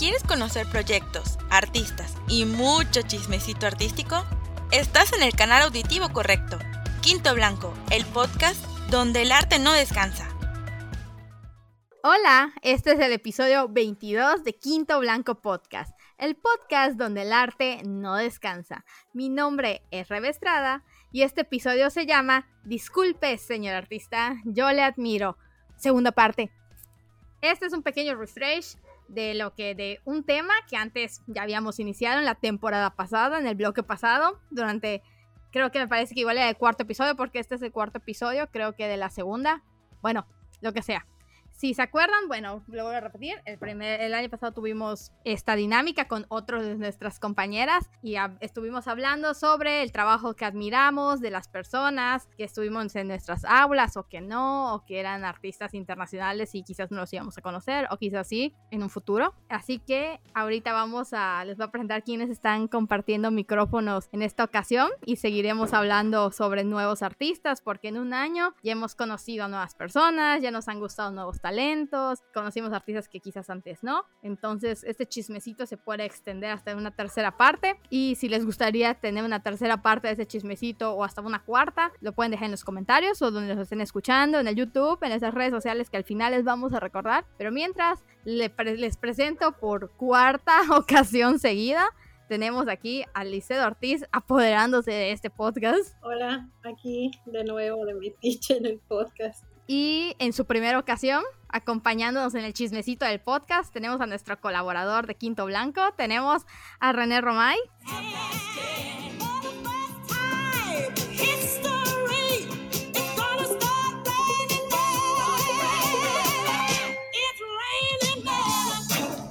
¿Quieres conocer proyectos, artistas y mucho chismecito artístico? Estás en el canal auditivo correcto. Quinto Blanco, el podcast donde el arte no descansa. Hola, este es el episodio 22 de Quinto Blanco Podcast, el podcast donde el arte no descansa. Mi nombre es Rebe Estrada y este episodio se llama Disculpe, señor artista, yo le admiro. Segunda parte. Este es un pequeño refresh de lo que de un tema que antes ya habíamos iniciado en la temporada pasada, en el bloque pasado, durante creo que me parece que igual era el cuarto episodio porque este es el cuarto episodio, creo que de la segunda, bueno, lo que sea. Si se acuerdan, bueno, lo voy a repetir. El, primer, el año pasado tuvimos esta dinámica con otras de nuestras compañeras y estuvimos hablando sobre el trabajo que admiramos de las personas que estuvimos en nuestras aulas o que no, o que eran artistas internacionales y quizás no los íbamos a conocer, o quizás sí en un futuro. Así que ahorita vamos a, les voy a presentar quiénes están compartiendo micrófonos en esta ocasión y seguiremos hablando sobre nuevos artistas porque en un año ya hemos conocido a nuevas personas, ya nos han gustado nuevos talentos talentos, conocimos artistas que quizás antes no. Entonces, este chismecito se puede extender hasta una tercera parte. Y si les gustaría tener una tercera parte de ese chismecito o hasta una cuarta, lo pueden dejar en los comentarios o donde los estén escuchando, en el YouTube, en esas redes sociales que al final les vamos a recordar. Pero mientras, les presento por cuarta ocasión seguida tenemos aquí a Licedo Ortiz apoderándose de este podcast. Hola, aquí de nuevo de mi pitch en el podcast. Y en su primera ocasión, acompañándonos en el chismecito del podcast, tenemos a nuestro colaborador de Quinto Blanco, tenemos a René Romay.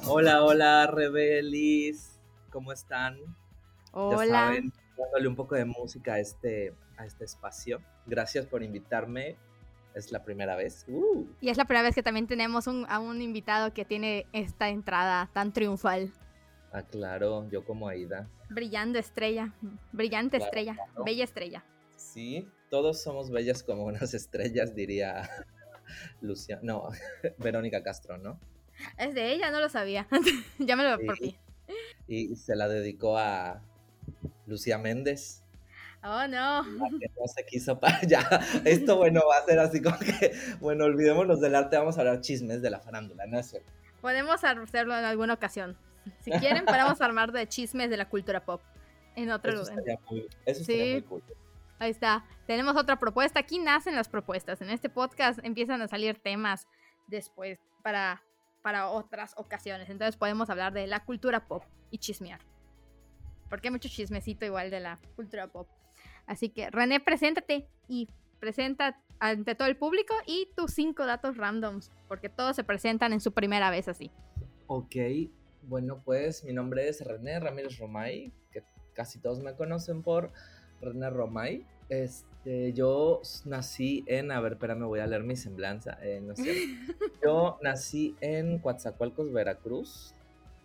Hola, hola, Rebelis. ¿Cómo están? Hola. Ya saben, dándole un poco de música a este, a este espacio. Gracias por invitarme es la primera vez. Uh. Y es la primera vez que también tenemos a un invitado que tiene esta entrada tan triunfal. Ah, claro, yo como Aida. Brillando estrella, brillante estrella, bella estrella. Sí, todos somos bellas como unas estrellas, diría Lucia. No, Verónica Castro, ¿no? Es de ella, no lo sabía. ya me lo sí. Y se la dedicó a Lucía Méndez. Oh, no. No se quiso para ya. Esto, bueno, va a ser así como que, bueno, olvidémonos del arte, vamos a hablar chismes de la farándula, ¿no es cierto? Podemos hacerlo en alguna ocasión. Si quieren, podemos armar de chismes de la cultura pop en otro eso lugar. Muy, eso sí. muy cool. Ahí está. Tenemos otra propuesta. Aquí nacen las propuestas. En este podcast empiezan a salir temas después para, para otras ocasiones. Entonces podemos hablar de la cultura pop y chismear. Porque hay mucho chismecito igual de la cultura pop. Así que René, preséntate y presenta ante todo el público y tus cinco datos randoms, porque todos se presentan en su primera vez así. Ok, bueno pues mi nombre es René Ramírez Romay, que casi todos me conocen por René Romay. Este, yo nací en, a ver, espérame, voy a leer mi semblanza, eh, no sé. Yo nací en Coatzacoalcos, Veracruz,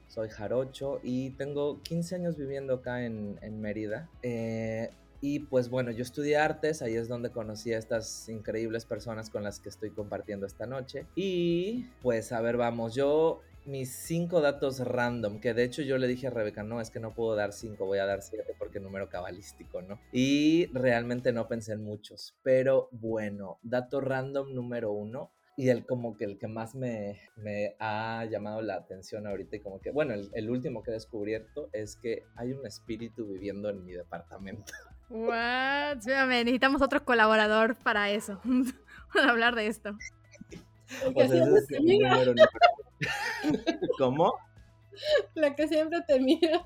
soy jarocho y tengo 15 años viviendo acá en, en Mérida. Eh, y pues bueno, yo estudié artes, ahí es donde conocí a estas increíbles personas con las que estoy compartiendo esta noche. Y pues a ver, vamos, yo mis cinco datos random, que de hecho yo le dije a Rebeca, no, es que no puedo dar cinco, voy a dar siete porque número cabalístico, ¿no? Y realmente no pensé en muchos, pero bueno, dato random número uno, y el como que el que más me, me, ha llamado la atención ahorita y como que, bueno, el, el, último que he descubierto es que hay un espíritu viviendo en mi departamento. What? necesitamos otro colaborador para eso, para hablar de esto. ¿Cómo? La que siempre te mira.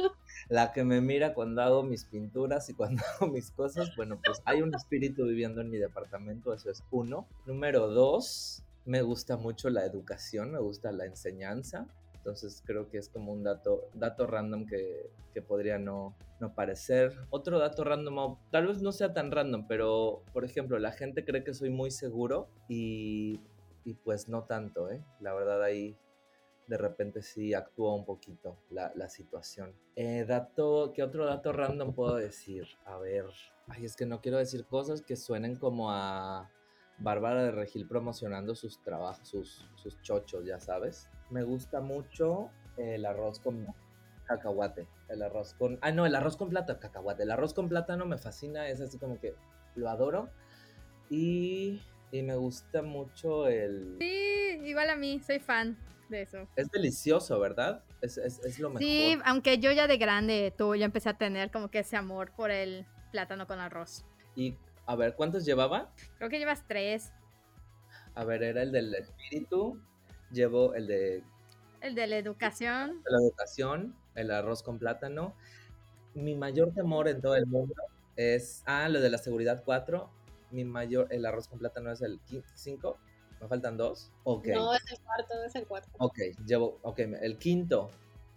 La que me mira cuando hago mis pinturas y cuando hago mis cosas. Bueno, pues hay un espíritu viviendo en mi departamento, eso es uno. Número dos, me gusta mucho la educación, me gusta la enseñanza. Entonces creo que es como un dato, dato random que, que podría no, no parecer. Otro dato random, tal vez no sea tan random, pero por ejemplo, la gente cree que soy muy seguro y, y pues no tanto, ¿eh? La verdad ahí de repente sí actúa un poquito la, la situación. Eh, dato, ¿qué otro dato random puedo decir? A ver, ay, es que no quiero decir cosas que suenen como a Bárbara de Regil promocionando sus trabajos, sus, sus chochos, ya sabes me gusta mucho el arroz con cacahuate. El arroz con. Ah, no, el arroz con plátano, cacahuate. El arroz con plátano me fascina, es así como que lo adoro. Y, y me gusta mucho el. Sí, igual a mí, soy fan de eso. Es delicioso, ¿verdad? Es, es, es lo mejor. Sí, aunque yo ya de grande, tú ya empecé a tener como que ese amor por el plátano con arroz. Y a ver, ¿cuántos llevaba? Creo que llevas tres. A ver, era el del espíritu. Llevo el de El de la educación. la educación, el arroz con plátano. Mi mayor temor en todo el mundo es. Ah, lo de la seguridad 4. Mi mayor. El arroz con plátano es el 5. Me faltan dos. Ok. No, es el cuarto, es el cuarto. Ok, llevo. Ok, el quinto.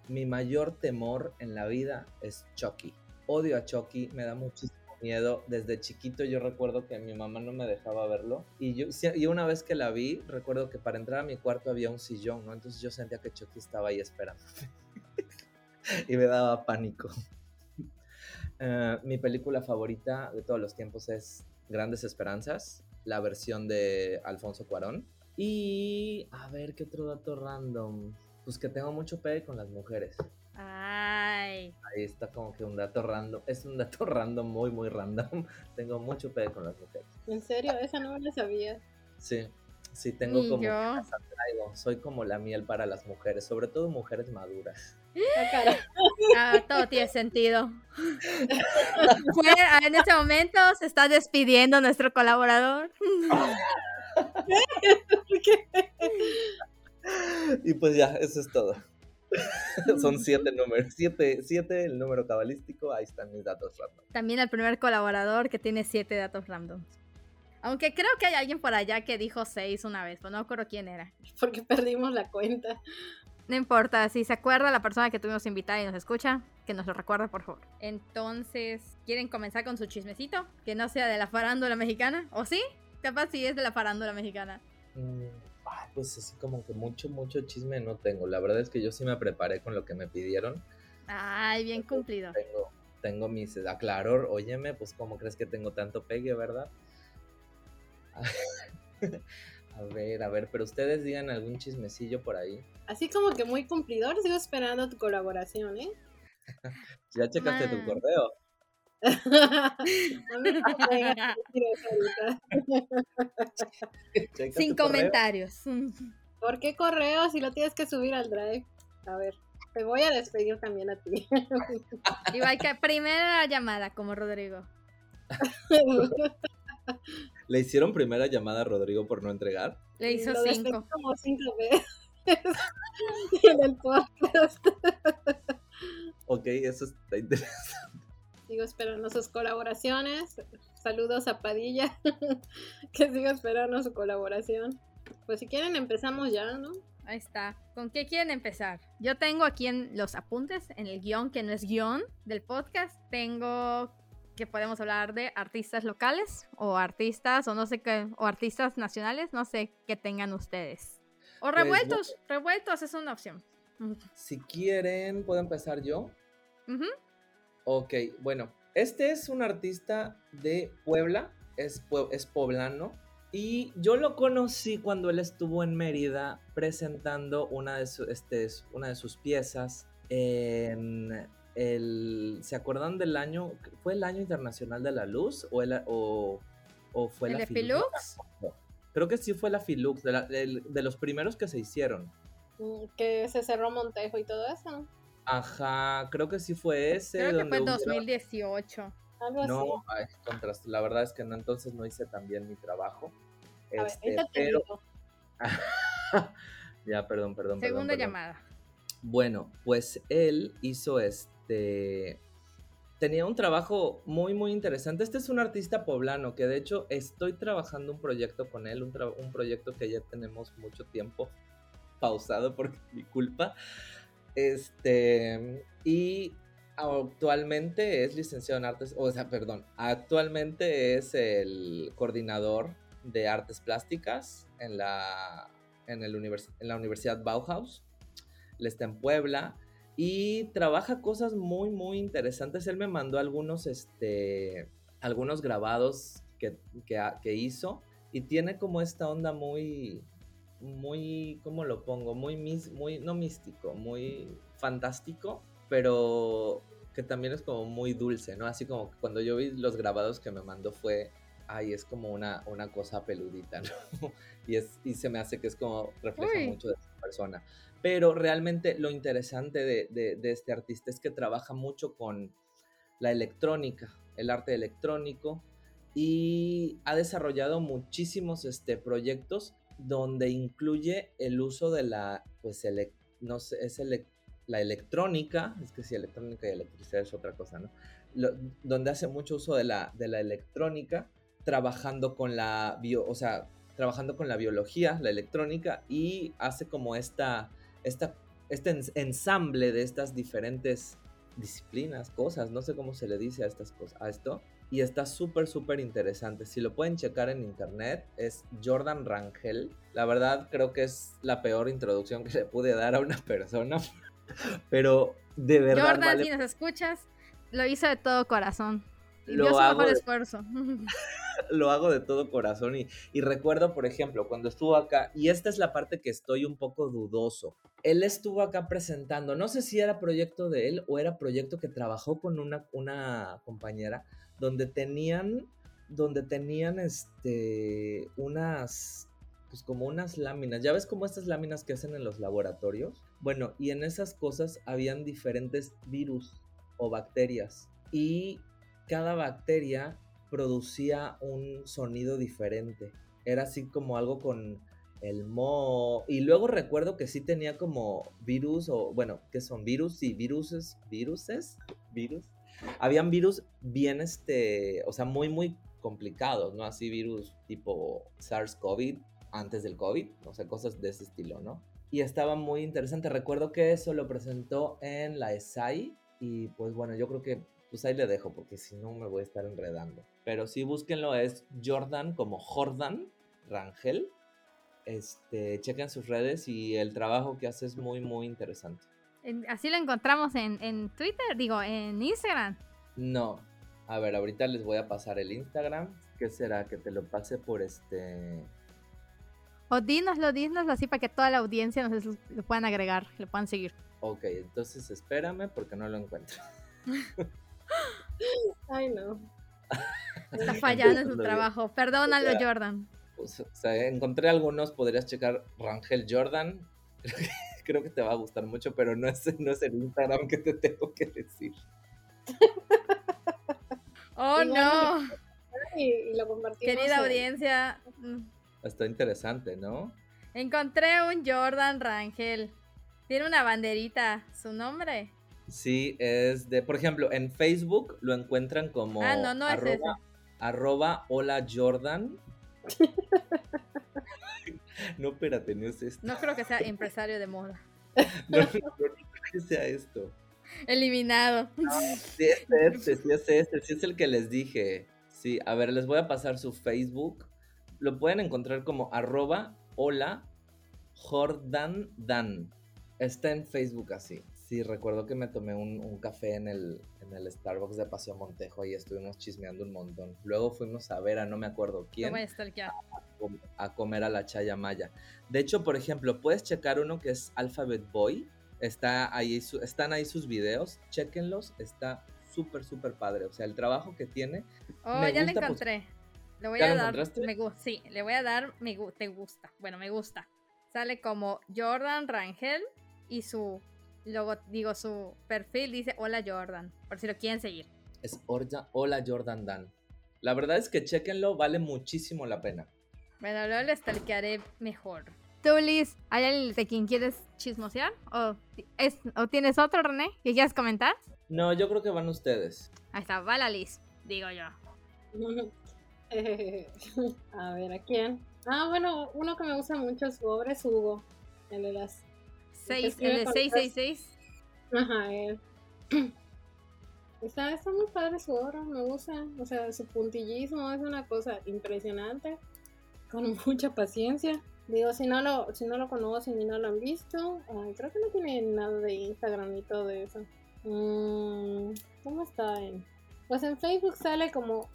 Mi mayor temor en la vida es Chucky. Odio a Chucky, me da muchísimo miedo. Desde chiquito yo recuerdo que mi mamá no me dejaba verlo. Y yo y una vez que la vi, recuerdo que para entrar a mi cuarto había un sillón, ¿no? Entonces yo sentía que Chucky estaba ahí esperando. y me daba pánico. Eh, mi película favorita de todos los tiempos es Grandes Esperanzas, la versión de Alfonso Cuarón. Y a ver qué otro dato random. Pues que tengo mucho pegue con las mujeres. Ay. Ahí está como que un dato random. Es un dato random, muy, muy random. Tengo mucho pegue con las mujeres. ¿En serio? Esa no me la sabía. Sí, sí, tengo Y como. yo. que las atraigo. Soy como la miel para las mujeres, sobre todo mujeres maduras. La cara. Ah, todo tiene sentido. Ah, en este momento se está despidiendo nuestro colaborador. Y pues ya, eso es todo. Son siete números. Siete, siete el número cabalístico. Ahí están mis datos random. También el primer colaborador que tiene siete datos randoms. Aunque creo que hay alguien por allá que dijo seis una vez, pero no me acuerdo quién era. Porque perdimos la cuenta. No importa, si se acuerda la persona que tuvimos invitada y nos escucha, que nos lo recuerde, por favor. Entonces, ¿quieren comenzar con su chismecito? Que no sea de la farándula mexicana, ¿o sí? Capaz si es de la farándula mexicana. Mm, pues así como que mucho, mucho chisme no tengo. La verdad es que yo sí me preparé con lo que me pidieron. Ay, bien cumplido. Tengo, tengo mis aclaror. Óyeme, pues cómo crees que tengo tanto pegue, ¿verdad? A ver, a ver, pero ustedes digan algún chismecillo por ahí. Así como que muy cumplidor, sigo esperando tu colaboración, ¿eh? ¿Ya checaste tu Man. correo? Sin comentarios. ¿Por qué correo si lo tienes que subir al drive? A ver, te voy a despedir también a ti. Igual que primera llamada, como Rodrigo. ¿Le hicieron primera llamada a Rodrigo por no entregar? Le hizo Lo cinco. como cinco veces en el podcast. Ok, eso está interesante. Sigo esperando sus colaboraciones. Saludos a Padilla, que sigo esperando su colaboración. Pues si quieren empezamos ya, ¿no? Ahí está. ¿Con qué quieren empezar? Yo tengo aquí en los apuntes, en el guion, que no es guion del podcast, tengo que podemos hablar de artistas locales o artistas o no sé qué, o artistas nacionales, no sé qué tengan ustedes. O Pues, revueltos, revueltos es una opción. Si quieren, ¿puedo empezar yo? Ujú. Ok, bueno, este es un artista de Puebla, es, es poblano, y yo lo conocí cuando él estuvo en Mérida presentando una de, su- este, es- una de sus piezas en el... ¿Se acuerdan del año? ¿Fue el año internacional de la luz o, el, o, o fue ¿El la de Filux? Filux? Creo que sí fue la Filux, de, la- de los primeros que se hicieron. Mm, Que se cerró Montejo y todo eso. Ajá, creo que sí fue ese. Creo que fue hubieron- 2018. Algo así. No, ay, contras, la verdad es que no, entonces no hice tan bien mi trabajo. A Este, pero, ya, perdón, perdón. perdón, Segunda perdón. llamada. Bueno, pues él hizo este. Tenía un trabajo muy, muy interesante. Este es un artista poblano que de hecho estoy trabajando un proyecto con él, un, tra- un proyecto que ya tenemos mucho tiempo pausado por mi culpa. Este, y actualmente es licenciado en artes, o sea, perdón, actualmente es el coordinador de artes plásticas en la, en el en la Universidad Bauhaus. Él está en Puebla y trabaja cosas muy, muy interesantes. Él me mandó algunos, este, algunos grabados que, que que hizo y tiene como esta onda muy, muy, ¿cómo lo pongo? Muy, muy, no místico, muy fantástico, pero que también es como muy dulce, ¿no? Así como cuando yo vi los grabados que me mandó fue, ay, es como una, una cosa peludita, ¿no? y, es, y se me hace que es como, refleja mucho de esa persona. Pero realmente lo interesante de, de, este artista es que trabaja mucho con la electrónica, el arte electrónico, y ha desarrollado muchísimos este, proyectos donde incluye el uso de la, pues, no sé, es la electrónica, es que si electrónica y electricidad es otra cosa, ¿no? donde hace mucho uso de la, de la electrónica, trabajando con la bio, o sea, trabajando con la biología, la electrónica, y hace como esta, esta, este ensamble de estas diferentes disciplinas, cosas, no sé cómo se le dice a estas cosas, a esto, y está súper, súper interesante. Si lo pueden checar en internet, es Jordan Rangel. La verdad, creo que es la peor introducción que le pude dar a una persona, pero de verdad. Jordan, si nos escuchas, lo hizo de todo corazón. Y lo dio su mejor esfuerzo. lo hago de todo corazón y, y, recuerdo, por ejemplo, cuando estuvo acá, y esta es la parte que estoy un poco dudoso, él estuvo acá presentando, no sé si era proyecto de él o era proyecto que trabajó con una, una compañera, donde tenían, donde tenían este, unas, pues como unas láminas, ya ves como estas láminas que hacen en los laboratorios, bueno, y en esas cosas habían diferentes virus o bacterias y cada bacteria producía un sonido diferente. Era así como algo con el mo. Y luego recuerdo que sí tenía como virus o, bueno, ¿qué son? Virus y viruses, viruses, virus. Habían virus bien, este, o sea, muy, muy complicados, ¿no? Así virus tipo SARS-CoV antes del COVID, o sea, cosas de ese estilo, ¿no? Y estaba muy interesante. Recuerdo que eso lo presentó en la ESAI y pues bueno, yo creo que pues ahí le dejo porque si no me voy a estar enredando. Pero sí, búsquenlo, es Jordan como Jordan Rangel. Este, chequen sus redes y el trabajo que hace es muy, muy interesante. Así lo encontramos en, en Twitter, digo, en Instagram. No, a ver, ahorita les voy a pasar el Instagram. ¿Qué será? Que te lo pase por este... O dínoslo, dínoslo así para que toda la audiencia nos lo puedan agregar, lo puedan seguir. Ok, entonces espérame porque no lo encuentro. Ay, no. Está fallando en su trabajo. Perdónalo, Jordan. Pues, o sea, encontré algunos, podrías checar Rangel Jordan. Creo que te va a gustar mucho, pero no es, no es el Instagram que te tengo que decir. oh, no. Y, lo compartimos. Querida audiencia. Mm. Está interesante, ¿no? Encontré un Jordan Rangel. Tiene una banderita. ¿Su nombre? Sí, es de, por ejemplo, en Facebook lo encuentran como ah, no, no arroba, es arroba hola Jordan. no, espérate, no es esto. No creo que sea empresario de moda. no, no, creo que sea esto. Eliminado. sí es este, sí es este, sí es el que les dije. Sí, a ver, les voy a pasar su Facebook. Lo pueden encontrar como arroba hola Jordan Dan. Está en Facebook así. Sí, recuerdo que me tomé un, café en el, en el, Starbucks de Paseo Montejo y estuvimos chismeando un montón. Luego fuimos a ver a no me acuerdo quién. a, comer a la Chaya Maya. De hecho, por ejemplo, puedes checar uno que es Alphabet Boy. Está ahí, están ahí sus videos. Chequenlos. Está súper, súper padre. O sea, el trabajo que tiene. Oh, ya lo pues, encontré. le voy a dar. Me, sí, le voy a dar. Me, te gusta. Bueno, me gusta. Sale como Jordan Rangel y su Luego digo su perfil dice Hola Jordan, por si lo quieren seguir. Es Hola Jordan Dan. La verdad es que chequenlo, vale muchísimo la pena. Bueno, luego les talquearé mejor. Tú, Liz, ¿hay alguien de quien quieres chismosear? ¿O, es, ¿O tienes otro, René, que quieras comentar? No, yo creo que van ustedes. Ahí está, va la Liz, digo yo. a ver, ¿a quién? Ah, bueno, uno que me gusta mucho es su obra es Hugo, el de las el de 666. Ajá, él. Está, está muy padre su obra, me gusta. O sea, su puntillismo es una cosa impresionante. Con mucha paciencia. Digo, si no lo, si no lo conocen y no lo han visto, creo que no tiene nada de Instagram ni todo eso. Mm, ¿Cómo está? Pues en Facebook sale como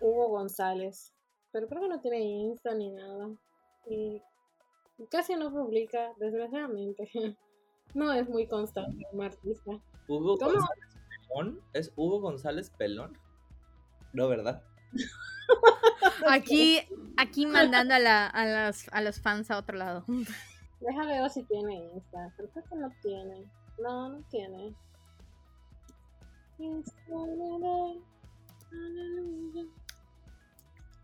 Hugo González. Pero creo que no tiene Insta ni nada. Y casi no publica, desgraciadamente. No es muy constante como artista. Hugo ¿Cómo? González Pelón. ¿Es Hugo González Pelón? No, ¿verdad? Aquí, aquí mandando a, la, a, las, a los fans a otro lado. Déjame ver si tiene Insta. Creo que no tiene. No, no tiene.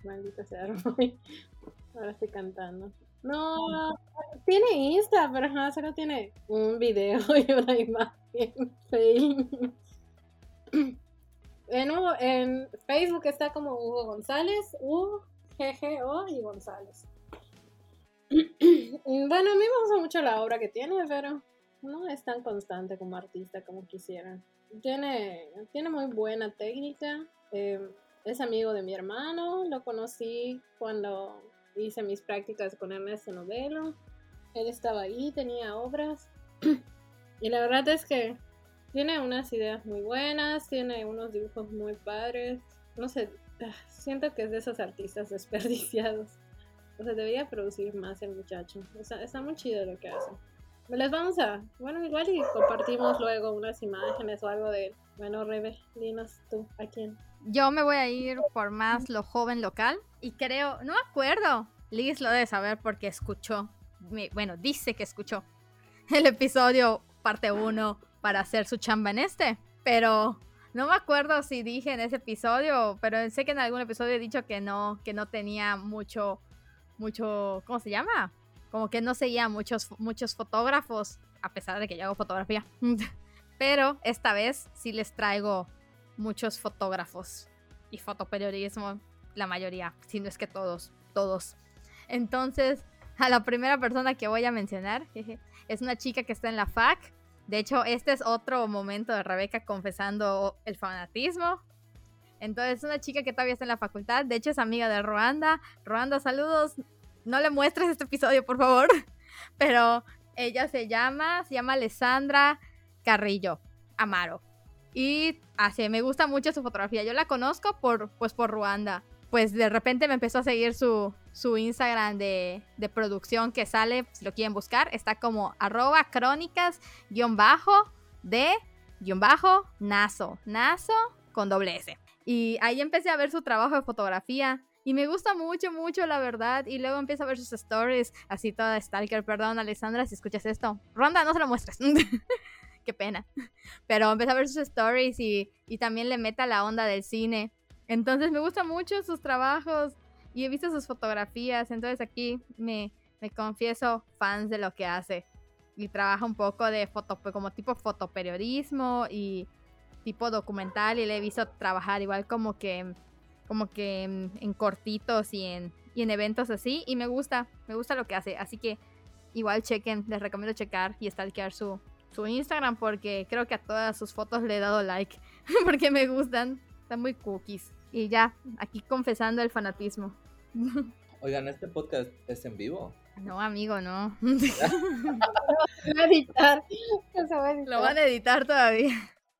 Maldita sea, Roy. Ahora estoy cantando. No, tiene Insta, pero ajá, solo tiene un video y una imagen. En, Facebook está como Hugo González, U, G, G, O y González. Bueno, a mí me gusta mucho la obra que tiene, pero no es tan constante como artista como quisiera. Tiene, tiene muy buena técnica. eh, es amigo de mi hermano. Lo conocí cuando hice mis prácticas con Ernesto Novelo. Él estaba ahí, tenía obras. Y la verdad es que tiene unas ideas muy buenas, tiene unos dibujos muy padres. No sé, ah, siento que es de esos artistas desperdiciados. O sea, debería producir más el muchacho. O sea, está muy chido lo que hace. Les vamos a. Bueno, igual y compartimos luego unas imágenes o algo de. Bueno, Rebe, dinos tú a quién. Yo me voy a ir por más lo joven local y creo, no me acuerdo, Liz lo debe saber porque escuchó, bueno, dice que escuchó el episodio parte 1 para hacer su chamba en este, pero no me acuerdo si dije en ese episodio, pero sé que en algún episodio he dicho que no, que no tenía mucho, mucho, ¿cómo se llama? Como que no seguía muchos, muchos fotógrafos, a pesar de que yo hago fotografía. Pero esta vez sí les traigo muchos fotógrafos y fotoperiodismo, la mayoría, si no es que todos, todos. Entonces, a la primera persona que voy a mencionar es una chica que está en la FAC. De hecho, este es otro momento de Rebeca confesando el fanatismo. Entonces, es una chica que todavía está en la facultad. De hecho, es amiga de Ruanda. Ruanda, saludos. No le muestres este episodio, por favor. Pero ella se llama, se llama Alessandra Carrillo Amaro. Y así, me gusta mucho su fotografía. Yo la conozco por, pues, por Ruanda. Pues de repente me empezó a seguir su, su Instagram de, de producción que sale, si lo quieren buscar, está como arroba crónicas guion bajo de guion bajo naso. Naso con doble S. Y ahí empecé a ver su trabajo de fotografía. Y me gusta mucho, mucho, la verdad. Y luego empiezo a ver sus stories, así toda stalker. Perdón, Alessandra, si escuchas esto. Ronda, no se lo muestres. Qué pena. Pero empecé a ver sus stories y, y también le meta la onda del cine. Entonces me gustan mucho sus trabajos y he visto sus fotografías. Entonces aquí me, me confieso fans de lo que hace. Y trabaja un poco de foto, como tipo fotoperiodismo y tipo documental. Y le he visto trabajar igual como que, como que en, en cortitos y en, y en eventos así. Y me gusta, me gusta lo que hace. Así que igual chequen, les recomiendo checar y stalkear su, su Instagram porque creo que a todas sus fotos le he dado like porque me gustan. Están muy cookies. Y ya, aquí confesando el fanatismo. Oigan, este podcast es en vivo. No, amigo, no. Se va a editar. Se va a editar. Lo van a editar todavía.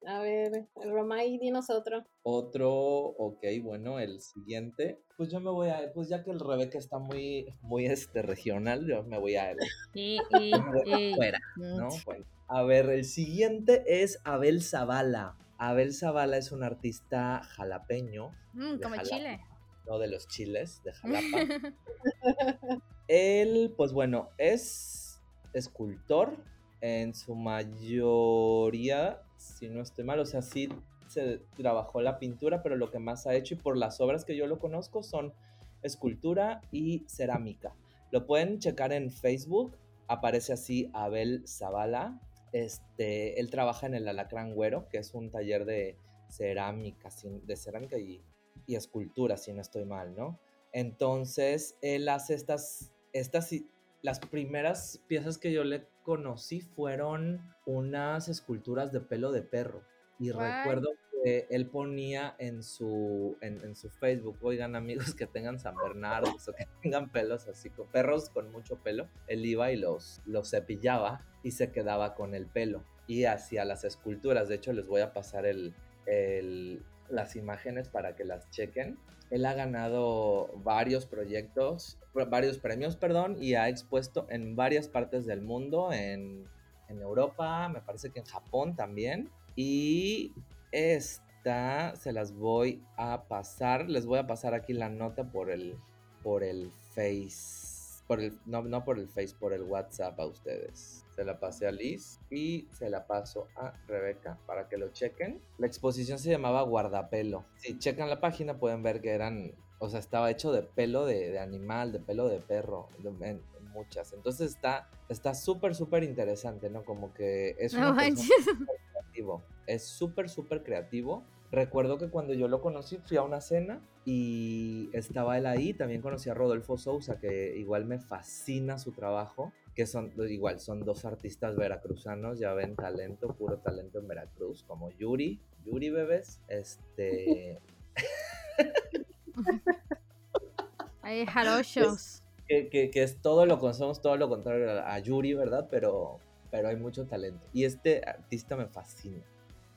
A ver, el Romay, dinos otro. Otro, ok, bueno, el siguiente. Pues yo me voy a, pues ya que el Rebeca está muy, muy este regional, yo me voy a afuera, ¿no? Bueno, a ver, el siguiente es Abel Zavala. Abel Zavala es un artista jalapeño, Mm, como Jalapa, chile. no de los chiles, de Jalapa. Él, pues bueno, es escultor en su mayoría, si no estoy mal, o sea, sí se trabajó la pintura, pero lo que más ha hecho y por las obras que yo lo conozco son escultura y cerámica. Lo pueden checar en Facebook, aparece así Abel Zavala. Este, él trabaja en el Alacrán Güero, que es un taller de cerámica, de cerámica y, y escultura, si no estoy mal, ¿no? Entonces, él hace estas, estas, las primeras piezas que yo le conocí fueron unas esculturas de pelo de perro. Y recuerdo que él ponía en su, en, en su Facebook, oigan amigos que tengan San Bernardo o que tengan pelos así, con perros con mucho pelo, él iba y los, los cepillaba y se quedaba con el pelo y hacía las esculturas. De hecho, les voy a pasar el, el- las imágenes para que las chequen. Él ha ganado varios proyectos, varios premios, perdón, y ha expuesto en varias partes del mundo, en, en Europa, me parece que en Japón también. Y esta se las voy a pasar, les voy a pasar aquí la nota por el, por el Face, por el, no, no por el Face, por el WhatsApp a ustedes. Se la pasé a Liz y se la paso a Rebeca para que lo chequen. La exposición se llamaba Guardapelo. Si checan la página pueden ver que eran, o sea, estaba hecho de pelo de, de animal, de pelo de perro, de- en- en muchas. Entonces está está súper, súper interesante, ¿no? Como que es No súper creativo. Es súper, súper creativo. Recuerdo que cuando yo lo conocí fui a una cena y estaba él ahí. También conocí a Rodolfo Sousa, que igual me fascina su trabajo. Que son, igual, son dos artistas veracruzanos, ya ven talento, puro talento en Veracruz, como Yuri, Yuri Bebés. Este. Hay jarochos. que, que- que es todo lo que somos todo lo contrario a Yuri, ¿verdad? Pero, pero hay mucho talento. Y este artista me fascina.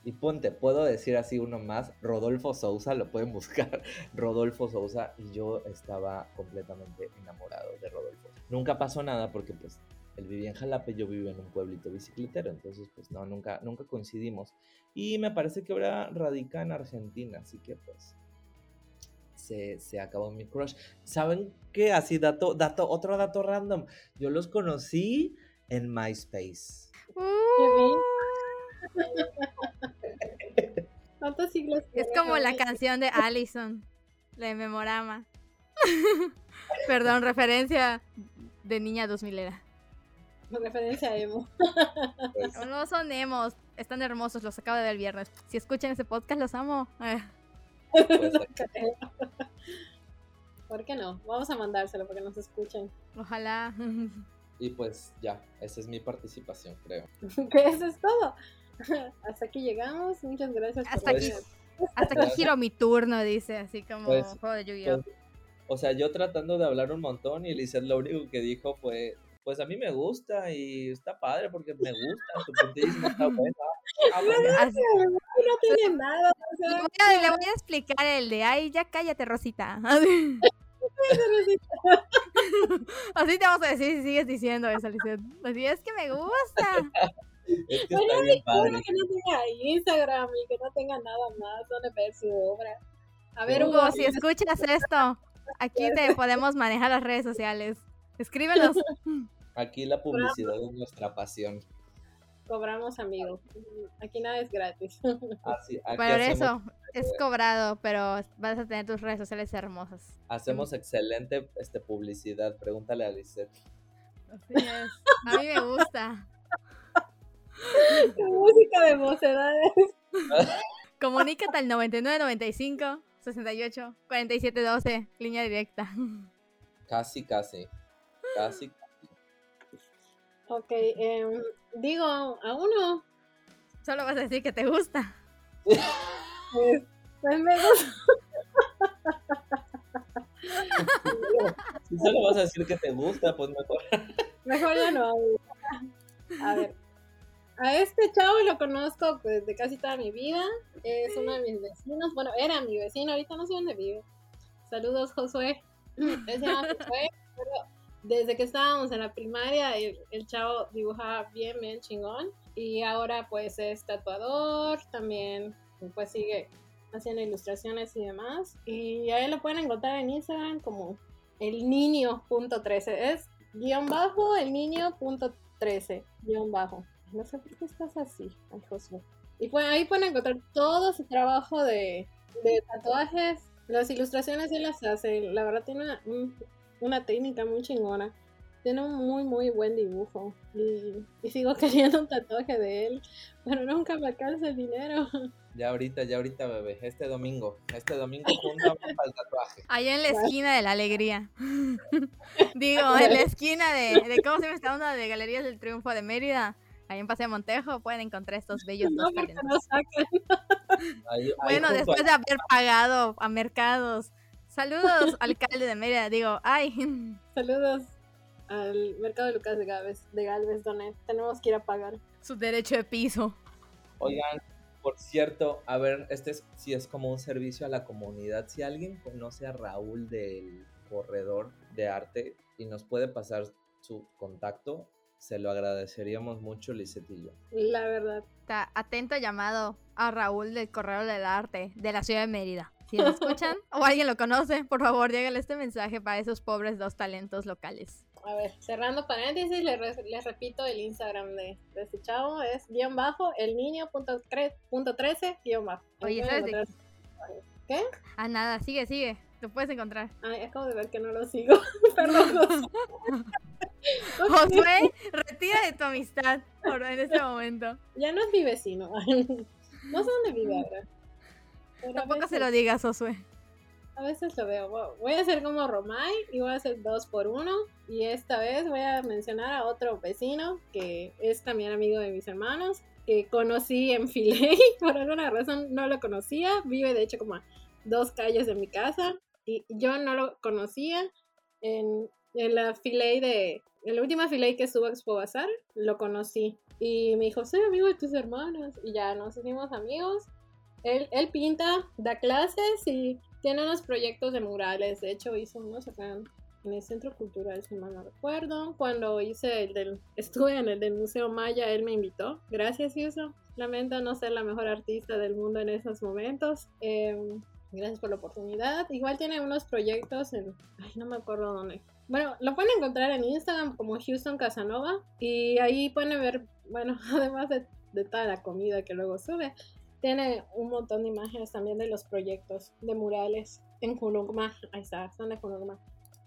Y ponte, puedo decir así uno más, Rodolfo Sousa, lo pueden buscar, Rodolfo Sousa, y yo estaba completamente enamorado de Rodolfo. Nunca pasó nada porque pues él vivía en Jalapa y yo vivía en un pueblito bicicletero, entonces pues no, nunca, nunca coincidimos. Y me parece que ahora radica en Argentina, así que pues se, se acabó mi crush. ¿Saben qué? Así, dato, dato, otro dato random. Yo los conocí en MySpace. Uh, ¿Cuántos siglos? es como la canción de Allison, la de Memorama. Perdón, referencia de niña 2000 era. Referencia a Emo. Pues, No son emos, están hermosos, los acabo de ver el viernes. Si escuchan ese podcast, los amo. Eh, pues, ¿Por qué no? Vamos a mandárselo para que nos escuchen. ojalá. y pues ya, esa es mi participación, creo. que eso es todo. Hasta aquí llegamos. Muchas gracias Hasta por aquí. Hasta aquí giro mi turno, dice, así como Pues, juego de Yu-Gi-Oh! Pues, o sea, yo tratando de hablar un montón y Lizeth lo único que dijo fue, pues a mí me gusta y está padre porque me gusta, puntillismo está bueno. Ah, No tiene nada. O le, sea, voy a, le voy a explicar el de, ay, ya cállate, Rosita. Así te vamos a decir si sigues diciendo eso, Lizeth. Así es que me gusta. Es que Bueno, está padre. que no tenga Instagram y que no tenga nada más donde ver su obra. A ver, Hugo, Hugo, si escuchas esto, aquí te podemos manejar las redes sociales. Escríbenos. Aquí la publicidad es nuestra pasión. cobramos amigos. Aquí nada es gratis. Así, aquí Por hacemos, eso, es cobrado, pero vas a tener tus redes sociales hermosas. hacemos excelente este, publicidad. Pregúntale a Lizeth. Así es. A mí me gusta. Música de mocedades. Comunícate al 9995 68 47 12, línea directa. Casi, casi. Casi. Ok, em, digo, a uno. Solo vas a decir que te gusta. Pues, pues me gusta. Si solo vas a decir que te gusta, pues mejor. Mejor ya no. A ver. A este chavo lo conozco pues de casi toda mi vida. Es uno de mis vecinos. Bueno, era mi vecino, ahorita no sé dónde vive. Saludos, Josué. Se llama Josué. pero desde que estábamos en la primaria, el, el chavo dibujaba bien, bien chingón. Y ahora pues es tatuador, también pues sigue haciendo ilustraciones y demás. Y a él lo pueden encontrar en Instagram como el niño.13. Es guion bajo, el niño.13, guion bajo. No sé por qué estás así, ay, Josué. Y pues ahí pueden encontrar todo su trabajo de, de tatuajes. Las ilustraciones él las hace. La verdad tiene una, un- una técnica muy chingona. Tiene un muy, muy buen dibujo. Y, y sigo queriendo un tatuaje de él. Pero nunca me alcanza el dinero. Ya ahorita, ya ahorita, bebé. Este domingo. Este domingo juntamos para el tatuaje. Allá en la esquina de la alegría. Digo, en la esquina de, de ¿cómo se llama esta onda? De Galerías del Triunfo de Mérida. Ahí en Paseo Montejo pueden encontrar estos bellos No, dos talentos. Ahí- Bueno, después de haber pagado a mercados. Saludos, alcalde de Mérida. Digo, ay, Saludos al mercado de Lucas de Galvez, de Galvez, donde tenemos que ir a pagar. su derecho de piso. Oigan, por cierto, a ver, este es, si es como un servicio a la comunidad. Si alguien conoce a Raúl del corredor de arte y nos puede pasar su contacto, se lo agradeceríamos mucho, yo. La verdad. Está atento llamado a Raúl del Corredor del Arte de la ciudad de Mérida. Si lo escuchan o alguien lo conoce, por favor, lléguenle este mensaje para esos pobres dos talentos locales. A ver, cerrando paréntesis, les, re- les repito el Instagram de, de este chavo, es guion bajo, el niño punto, punto 13 guion bajo. Oye, pueden ¿sabes de- encontrar- Ah, nada, sigue, sigue. Lo puedes encontrar. Ay, acabo de ver que no lo sigo. Perdón. Josué. Retira de tu amistad por en este momento. Ya no es mi vecino. No sé dónde vive ahora. Pero Tampoco se lo digas, Josué. A veces lo veo. Wow, Voy a hacer como Romay y voy a hacer dos por uno. Y esta vez voy a mencionar a otro vecino que es también amigo de mis hermanos, que conocí en Filey. Por alguna razón no lo conocía. Vive de hecho como a dos calles de mi casa. Y yo no lo conocía. En, en la Filey de. En la última Filey que estuvo a Expo Bazar, lo conocí. Y me dijo, soy amigo de tus hermanos. Y ya nos hicimos amigos. Él, él pinta, da clases y tiene unos proyectos de murales. De hecho, hizo unos acá en, el Centro Cultural, si mal no recuerdo. Cuando hice el del. Estuve en el del Museo Maya, él me invitó. Gracias, Yuso. Lamento no ser la mejor artista del mundo en esos momentos. Em, gracias por la oportunidad. Igual tiene unos proyectos en. Ay, no me acuerdo dónde. Bueno, lo pueden encontrar en Instagram como Houston Casanova. Y ahí pueden ver, bueno, además de, de toda la comida que luego sube, tiene un montón de imágenes también de los proyectos de murales en Junugma. Ahí está, son de Junugma.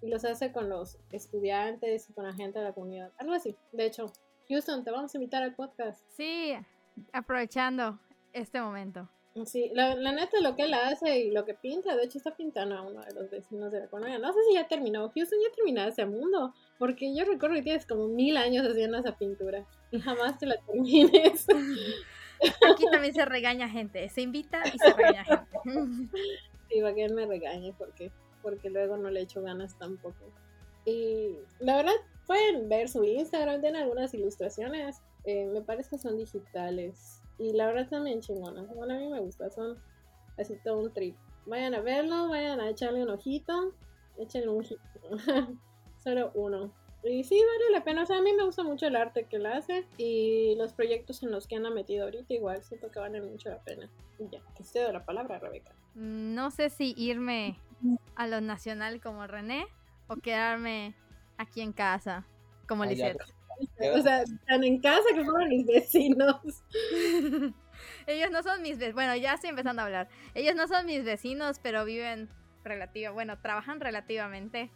Y los hace con los estudiantes y con la gente de la comunidad. Algo así. De hecho, Houston, te vamos a invitar al podcast. Sí, aprovechando este momento. Sí, la, la neta lo que él hace y lo que pinta, de hecho está pintando a uno de los vecinos de la colonia. No sé si ya terminó. Houston ya terminó ese mundo. Porque yo recuerdo que tienes como mil años haciendo esa pintura. Y jamás te la termines. Aquí también se regaña gente, se invita y se regaña gente. Y para que él me regañe porque, porque luego no le echo ganas tampoco. Y la verdad, pueden ver su Instagram, tiene algunas ilustraciones. eh, me parece que son digitales. Y la verdad también chingonas. Bueno, a mí me gusta, son así todo un trip. Vayan a verlo, vayan a echarle un ojito. Échenle un ojito. Solo uno. Y sí, vale la pena. O sea, a mí me gusta mucho el arte que él hace y los proyectos en los que anda metido ahorita igual. Siento que valen mucho la pena. Y ya, te cedo la palabra, Rebeca. No sé si irme a lo nacional como René o quedarme aquí en casa como Lisette. O sea, están en casa que fueron mis vecinos. Ellos no son mis vecinos. Bueno, ya estoy empezando a hablar. Ellos no son mis vecinos, pero viven relativo, bueno, trabajan relativamente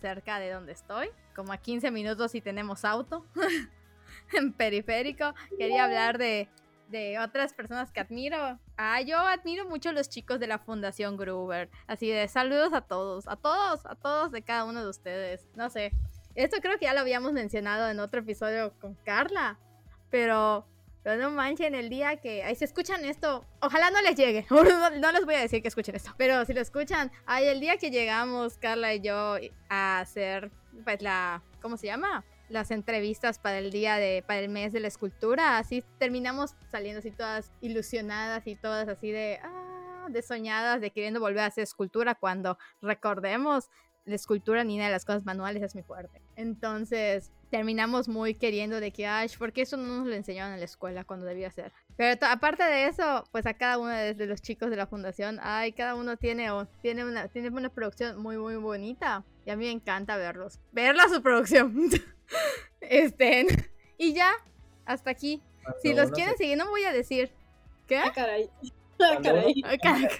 cerca de donde estoy, como a 15 minutos si tenemos auto en periférico. Quería hablar de, de otras personas que admiro. Ah, yo admiro mucho a los chicos de la Fundación Gruber. Así de saludos a todos, a todos, a todos de cada uno de ustedes. No sé. Esto creo que ya lo habíamos mencionado en otro episodio con Carla. Pero, pero no manchen el día que... Ahí se escuchan esto. Ojalá no les llegue. No, no les voy a decir que escuchen esto. Pero si lo escuchan, ay, el día que llegamos, Carla y yo, a hacer, pues la... ¿Cómo se llama? Las entrevistas para el día de... Para el mes de la escultura. Así terminamos saliendo así todas ilusionadas y todas así de... Ah, de soñadas, de queriendo volver a hacer escultura cuando recordemos la escultura ni una de las cosas manuales es muy fuerte. Entonces terminamos muy queriendo de que, ay, ¿por qué eso no nos lo enseñaron en la escuela cuando debía ser? Pero aparte de eso, pues a cada uno de, de los chicos de la fundación, ay, cada uno tiene, o- tiene, una, tiene una producción muy, muy bonita. Y a mí me encanta verlos. Verla su producción. este, y ya, hasta aquí. Si Cuando los uno quieren se- seguir, no voy a decir. ¿Qué? Ah, caray. Ah, caray. uno Ay, caraca.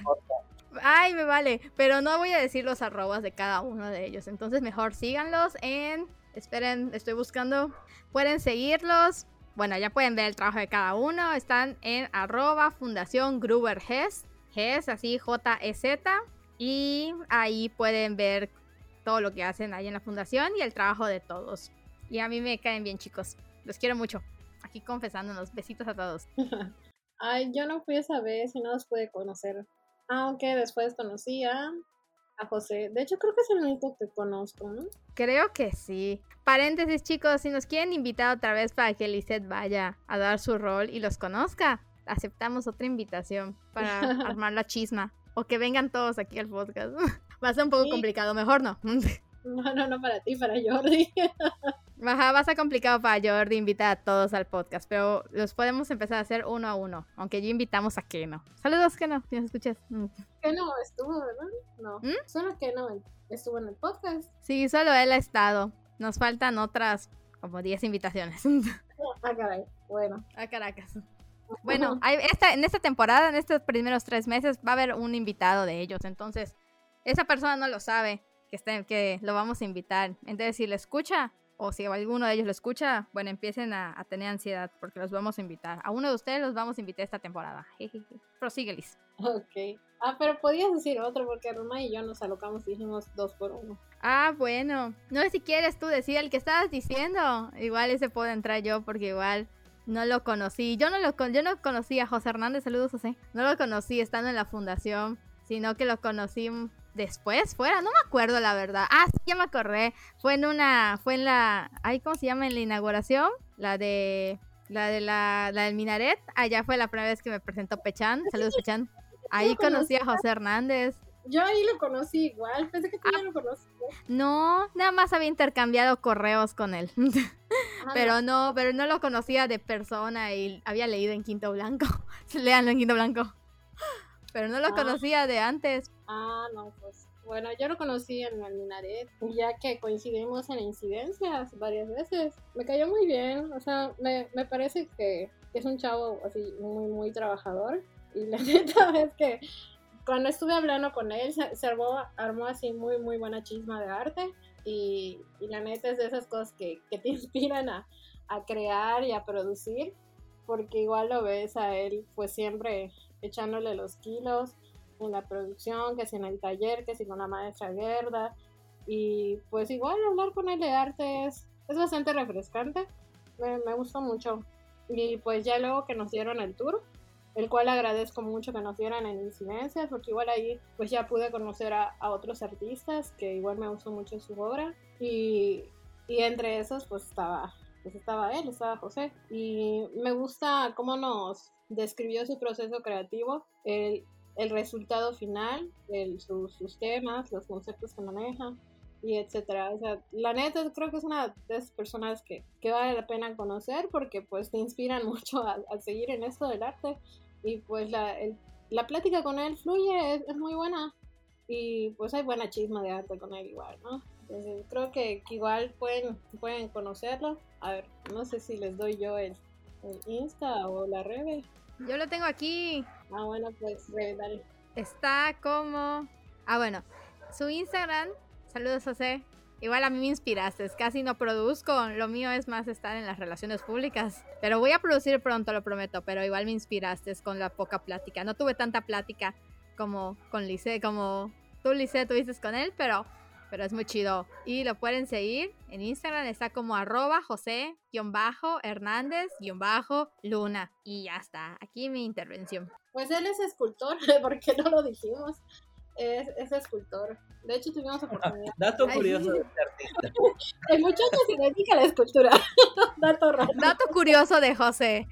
Ay, me vale. Pero no voy a decir los arrobas de cada uno de ellos. Entonces mejor síganlos en... Esperen, estoy buscando. Pueden seguirlos. Bueno, ya pueden ver el trabajo de cada uno. Están en arroba fundación Gruber Ges. Ges, así J-E-Z. Y ahí pueden ver todo lo que hacen ahí en la fundación y el trabajo de todos. Y a mí me caen bien, chicos. Los quiero mucho. Aquí confesándonos. Besitos a todos. Ay, yo no fui esa vez y no los pude conocer. Aunque después conocí a, a José. De hecho, creo que es el único que conozco, ¿no? Creo que sí. Paréntesis, chicos, si nos quieren invitar otra vez para que Lisette vaya a dar su rol y los conozca, aceptamos otra invitación para armar la chisma. O que vengan todos aquí al podcast. Va a ser un poco Sí. complicado, mejor no. No, no, no para ti, para Jordi. Ajá, va a ser complicado para Jordi invitar a todos al podcast, pero los podemos empezar a hacer uno a uno, aunque yo invitamos a Keno. Saludos, Keno, si nos escuchas. Mm. que no estuvo, ¿verdad? No. ¿Mm? Solo que no estuvo en el podcast. Sí, solo él ha estado. Nos faltan otras como 10 invitaciones Ah, caray. Bueno. a Caracas. Bueno, hay esta, en esta temporada, en estos primeros tres meses, va a haber un invitado de ellos. Entonces, esa persona no lo sabe que, está, que lo vamos a invitar. Entonces, si lo escucha, o si alguno de ellos lo escucha, bueno, empiecen a, a tener ansiedad porque los vamos a invitar. A uno de ustedes los vamos a invitar esta temporada. Jejeje. Prosigue, Liz. Ok. Ah, pero podías decir otro porque Roma y yo nos alocamos y dijimos dos por uno. Ah, bueno. No sé si quieres tú decir el que estabas diciendo. Igual ese puedo entrar yo porque igual no lo conocí. Yo no lo con- yo no conocí a José Hernández, saludos José. No lo conocí estando en la fundación, sino que lo conocí después, fuera, no me acuerdo la verdad. Ah, sí, ya me acordé. Fue en una fue en la ay, ¿cómo se llama? En la inauguración, la de la de la, la del minaret. Allá fue la primera vez que me presentó Pechan. Saludos Pechan. Ahí conocí a José Hernández. Yo ahí lo conocí igual. Pensé que tú ya lo conocías. No, nada más había intercambiado correos con él. Ah, pero no, pero no lo conocía de persona y había leído en Quinto Blanco. Leanlo en Quinto Blanco. Pero no lo Ah. conocía de antes. Ah, no, pues. Bueno, yo lo conocí en el Minaret, ya que coincidimos en incidencias varias veces. Me cayó muy bien, o sea, me, me parece que es un chavo así muy, muy trabajador. Y la neta es que cuando estuve hablando con él, se, se armó, armó así muy, muy buena chisma de arte. Y, y la neta es de esas cosas que, que te inspiran a, a crear y a producir, porque igual lo ves a él, pues siempre echándole los kilos en la producción, que si en el taller, que si con la maestra Gerda. Y pues igual hablar con él de arte es, es bastante refrescante, me, me gustó mucho. Y pues ya luego que nos dieron el tour, el cual agradezco mucho que nos dieran en incidencias, porque igual ahí pues ya pude conocer a, a otros artistas que igual me gustó mucho su obra. Y, y entre esos pues estaba, pues estaba él, estaba José. Y me gusta cómo nos describió su proceso creativo, el, el resultado final, el, sus, sus temas, los conceptos que maneja y etcétera. O sea, la neta creo que es una de esas personas que, que vale la pena conocer porque pues te inspiran mucho a, seguir en esto del arte y pues la, el- la plática con él fluye, es, es muy buena y pues hay buena chisma de arte con él igual, ¿no? Entonces creo que, que igual pueden, pueden conocerlo. A ver, no sé si les doy yo el, el Insta o la Rebe. Yo lo tengo aquí. Ah, bueno, pues Rebe, dale. Está como. Ah, bueno. Su Instagram. Saludos, José. Igual a mí me inspiraste. Casi no produzco. Lo mío es más estar en las relaciones públicas. Pero voy a producir pronto, lo prometo. Pero igual me inspiraste con la poca plática. No tuve tanta plática como con Lice, como tú, Lice, tuviste con él, pero, pero es muy chido. Y lo pueden seguir en Instagram. Está como arroba José-Hernández-Luna. Y ya está. Aquí mi intervención. Pues él es escultor, porque no lo dijimos. Es, es escultor. De hecho, tuvimos oportunidad. Dato curioso de este artista. El muchacho se dedica a la escultura. Dato raro. Dato curioso de José.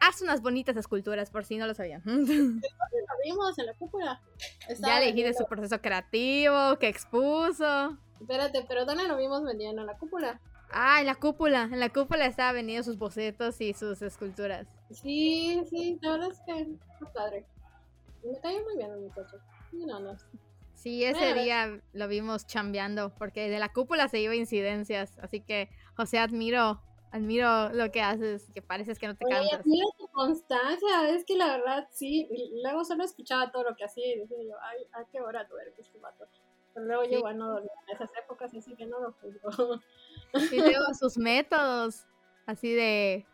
Hace unas bonitas esculturas, por si no lo sabían. Lo vimos en la cúpula. Estaba ya le vendiendo- su proceso creativo, que expuso. Espérate, pero ¿dónde lo vimos vendiendo en la cúpula? Ah, en la cúpula. En la cúpula estaba vendiendo sus bocetos y sus esculturas. Sí, sí, la verdad es que es padre. Me cayó muy bien el muchacho. No, no. Sí, ese día lo vimos chambeando, porque de la cúpula se iba a incidencias. Así que, José, admiro, admiro lo que haces, que pareces que no te Oye, cansas. mira tu constancia, es que la verdad sí. y Luego solo escuchaba todo lo que hacía y decía yo, ay, ¿a qué hora duerme este vato? Pero luego Sí. yo, bueno, dormía en esas épocas, así que no lo juzgo. Y luego sus métodos, así de...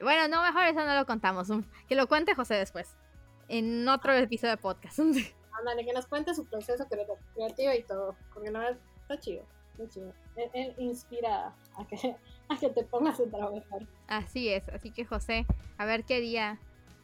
Bueno, no, mejor eso no lo contamos. Que lo cuente José después, en otro episodio de podcast. Ándale, que nos cuente su proceso cre- creativo y todo, porque verdad está chido, está chido. Él, él inspira a que, a que te pongas a trabajar. Así es, así que José, a ver qué día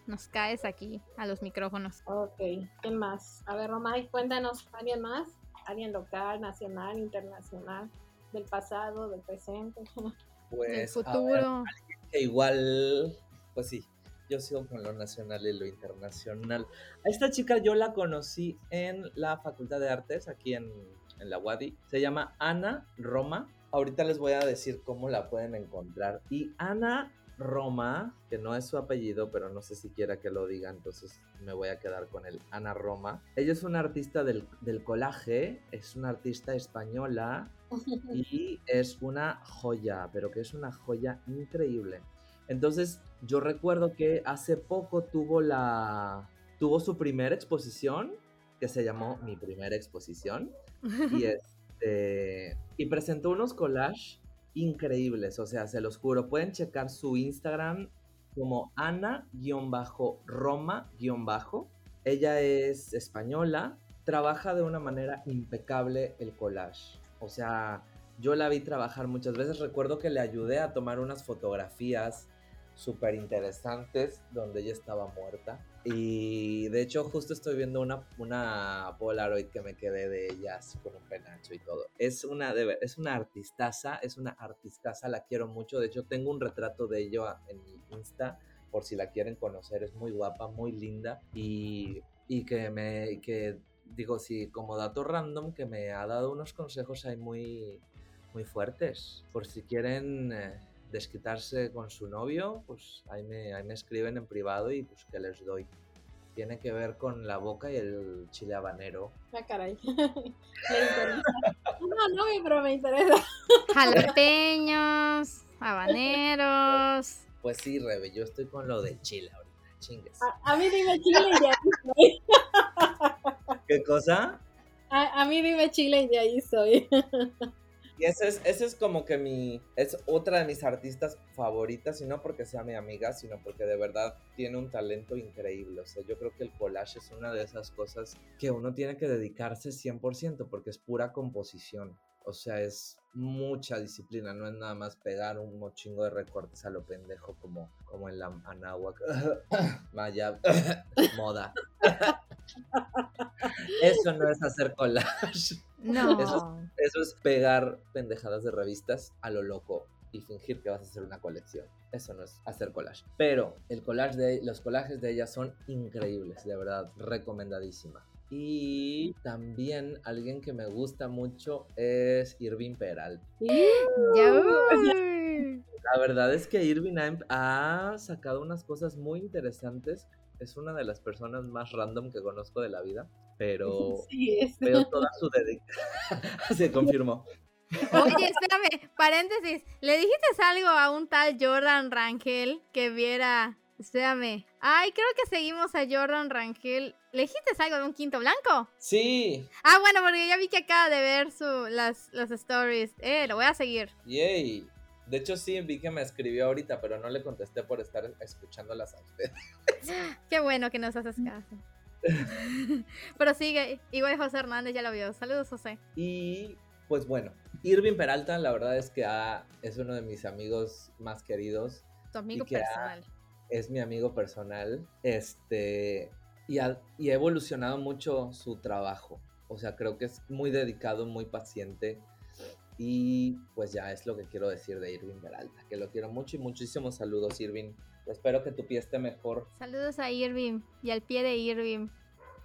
nos caes aquí a los micrófonos. Ok, ¿qué más? A ver, Romay, cuéntanos, ¿alguien más? ¿Alguien local, nacional, internacional? Del pasado, del presente. Del Pues, a ver, futuro. que igual, pues sí. yo sigo con lo nacional y lo internacional. A esta chica yo la conocí en la Facultad de Artes, aquí en, en la Wadi. Se llama Ana Roma. Ahorita les voy a decir cómo la pueden encontrar. Y Ana Roma, que no es su apellido, pero no sé si quiera que lo diga, entonces me voy a quedar con el Ana Roma. Ella es una artista del, del colaje, es una artista española y es una joya, pero que es una joya increíble. Entonces, yo recuerdo que hace poco tuvo la tuvo su primera exposición que se llamó Mi primera exposición y este y presentó unos collages increíbles, o sea, se los juro, pueden checar su Instagram como Ana-Roma- ella es española, trabaja de una manera impecable el collage. O sea, yo la vi trabajar muchas veces. Recuerdo que le ayudé a tomar unas fotografías súper interesantes donde ella estaba muerta. Y de hecho justo estoy viendo una, una Polaroid que me quedé de ella así con un penacho y todo. Es una, de, es una artistaza, es una artistaza, la quiero mucho. De hecho tengo un retrato de ella en mi Insta por si la quieren conocer. Es muy guapa, muy linda y, y que me... Que, digo, sí, como dato random, que me ha dado unos consejos ahí muy, muy fuertes. Por si quieren eh, desquitarse con su novio, pues ahí me, ahí me escriben en privado y pues que les doy. Tiene que ver con la boca y el chile habanero. Ah, caray. Le interesa. No, no, pero me interesa. Jalapeños, habaneros. Pues sí, Rebe, yo estoy con lo del chile ahorita. Chingues. A, a mí dime Chile y de ahí soy. ¿Qué cosa? A, a mí dime Chile y de ahí soy. Y ese es, ese es como que mi, es otra de mis artistas favoritas, y no porque sea mi amiga, sino porque de verdad tiene un talento increíble. O sea, yo creo que el collage es una de esas cosas que uno tiene que dedicarse 100% porque es pura composición. O sea, es mucha disciplina, no es nada más pegar un mochingo de recortes a lo pendejo como, como en la Anáhuac, Maya, moda. Eso no es hacer collage. No. Eso Eso es pegar pendejadas de revistas a lo loco y fingir que vas a hacer una colección. Eso no es hacer collage. Pero el collage de, los collages de ella son increíbles, de verdad, recomendadísima. Y también alguien que me gusta mucho es Irving Peral. La verdad es que Irving ha, ha sacado unas cosas muy interesantes. Es una de las personas más random que conozco de la vida, pero Sí, es. veo toda su dedicación. Se confirmó. Oye, espérame, paréntesis. ¿Le dijiste algo a un tal Jordan Rangel que viera? Espérame. Ay, creo que seguimos a Jordan Rangel. ¿Le dijiste algo de un quinto blanco? Sí, Ah, bueno, porque ya vi que acaba de ver su, las, las stories. Eh, lo voy a seguir. yay. De hecho, sí, vi que me escribió ahorita, pero no le contesté por estar escuchándolas a ustedes. Qué bueno que nos haces caso. Pero sigue, igual José Hernández ya lo vio. Saludos, José. Y pues bueno, Irving Peralta, la verdad es que ha- es uno de mis amigos más queridos. Tu amigo ha- personal. es mi amigo personal, este, y ha, y ha evolucionado mucho su trabajo. O sea, creo que es muy dedicado, muy paciente. Y pues ya es lo que quiero decir de Irving Peralta, que lo quiero mucho y muchísimos saludos, Irving. Espero que tu pie esté mejor. Saludos a Irving y al pie de Irving.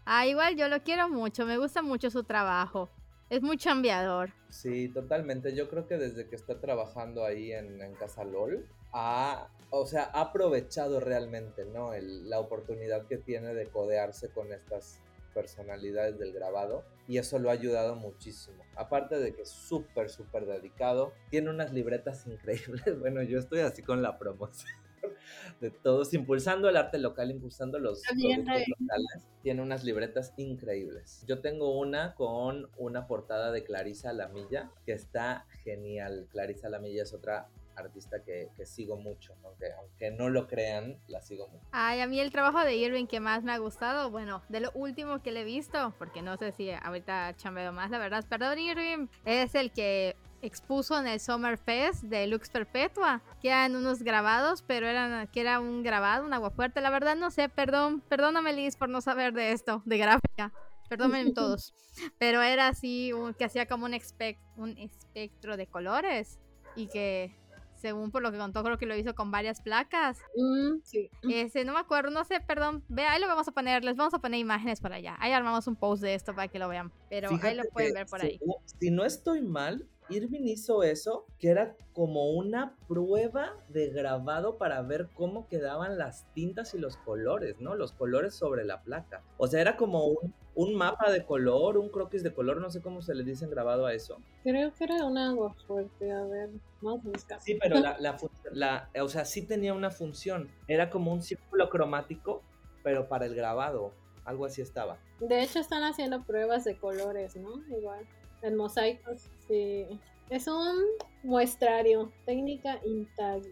Ah, igual yo lo quiero mucho, me gusta mucho su trabajo. Es muy chambeador. Sí, totalmente. Yo creo que desde que está trabajando ahí en, en Casa LOL, ha, o sea, ha aprovechado realmente, ¿no? El- la oportunidad que tiene de codearse con estas personalidades del grabado y eso lo ha ayudado muchísimo. Aparte de que es súper, súper dedicado, tiene unas libretas increíbles. Bueno, yo estoy así con la promoción de todos, impulsando el arte local, impulsando los bien, productos locales. Tiene unas libretas increíbles. Yo tengo una con una portada de Clarisa Lamilla que está genial. Clarisa Lamilla es otra artista que, que sigo mucho, aunque, aunque no lo crean, la sigo mucho. Ay, a mí el trabajo de Irving que más me ha gustado, bueno, de lo último que le he visto, porque no sé si ahorita chambeo más, la verdad, perdón Irving, es el que expuso en el Summer Fest de Lux Perpetua, que eran unos grabados, pero eran, que era un grabado, un agua fuerte, la verdad no sé, perdón, perdóname Liz por no saber de esto, de gráfica. Perdónenme todos, pero era así, un- que hacía como un, espec- un espectro de colores y que según por lo que contó, creo que lo hizo con varias placas. Mm, sí. Ese, no me acuerdo, no sé, perdón. Ve, ahí lo vamos a poner, les vamos a poner imágenes por allá. Ahí armamos un post de esto para que lo vean. Pero ahí lo pueden ver por si- ahí. Si no estoy mal, Irving hizo eso, que era como una prueba de grabado para ver cómo quedaban las tintas y los colores, ¿no? Los colores sobre la placa. O sea, era como un, un mapa de color, un croquis de color, no sé cómo se le dicen grabado a eso. Creo que era un agua fuerte. A ver, vamos a buscar. Sí, pero la, la, la- o sea, sí tenía una función. Era como un círculo cromático, pero para el grabado. Algo así estaba. De hecho, están haciendo pruebas de colores, ¿no? Igual. En mosaicos, sí. Es un muestrario, técnica intacto.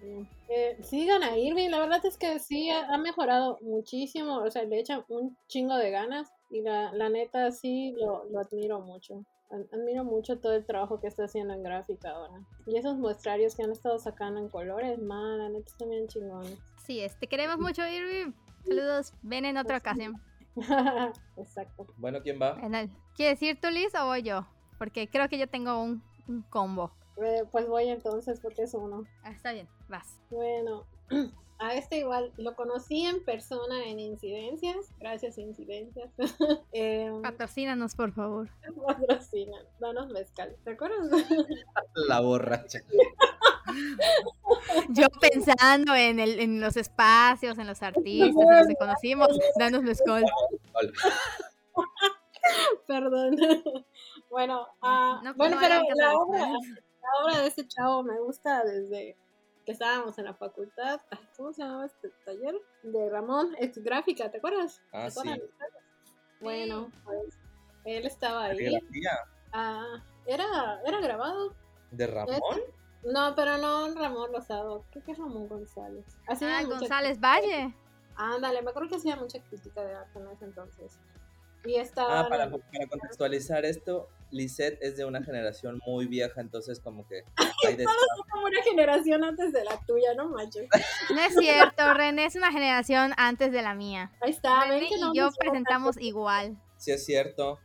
Eh, sigan a Irving, la verdad es que sí, ha, ha mejorado muchísimo. O sea, le echan un chingo de ganas. Y la, la neta, sí, lo, lo admiro mucho. Ad- Admiro mucho todo el trabajo que está haciendo en gráfica ahora. Y esos muestrarios que han estado sacando en colores, man, la neta están bien chingones. Sí, es, te queremos mucho, Irving. Saludos, ven en otra ocasión. Exacto. Bueno, ¿quién va? En el- ¿Quieres ir tú, Liz, o voy yo? Porque creo que yo tengo un, un combo. Eh, pues voy entonces porque es uno. Ah, está bien, vas. Bueno, a este igual lo conocí en persona en incidencias. Gracias, incidencias. eh, Patrocínanos, por favor. patrocinan, danos mezcal. ¿Te acuerdas? La borracha. Yo pensando en, el, en los espacios, en los artistas, en los que conocimos, danos mezcal. Perdón. bueno, No, bueno, no pero la obra, la obra de este chavo me gusta desde que estábamos en la facultad. ¿Cómo se llamaba este taller? De Ramón, ex gráfica, ¿te acuerdas? Ah, ¿Te sí. Bueno, pues él estaba ahí. Ah, era, era grabado. ¿De Ramón? No, pero no Ramón Rosado, creo que es Ramón González. Hacía Ah, González crítica- Valle. Ándale, me acuerdo que hacía mucha crítica de arte en ese entonces. Y estaba. Ah, para, para contextualizar esto, Lisette es de una generación muy vieja, entonces como que hay de como una generación antes de la tuya, no manches. No es cierto, René es una generación antes de la mía. Ahí está, ven René que no y yo presentamos igual. Sí es cierto.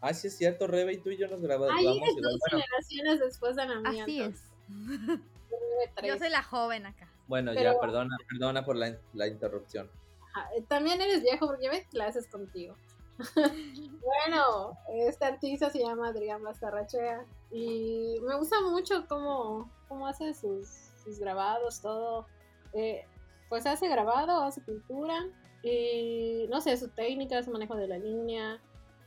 Ah, sí es cierto, Rebe y tú y yo nos grabamos. Ahí igual. es dos Bueno, generaciones después de la mía. Así entonces, es. yo. Yo soy la joven acá. bueno ya, perdona, perdona por la, la interrupción. Ajá, eh, También eres viejo porque llevé clases contigo. bueno, este artista se llama Adrián Bastarrachea y me gusta mucho cómo, cómo hace sus, sus grabados, todo. Eh, pues hace grabado, hace pintura y no sé, su técnica, su manejo de la línea,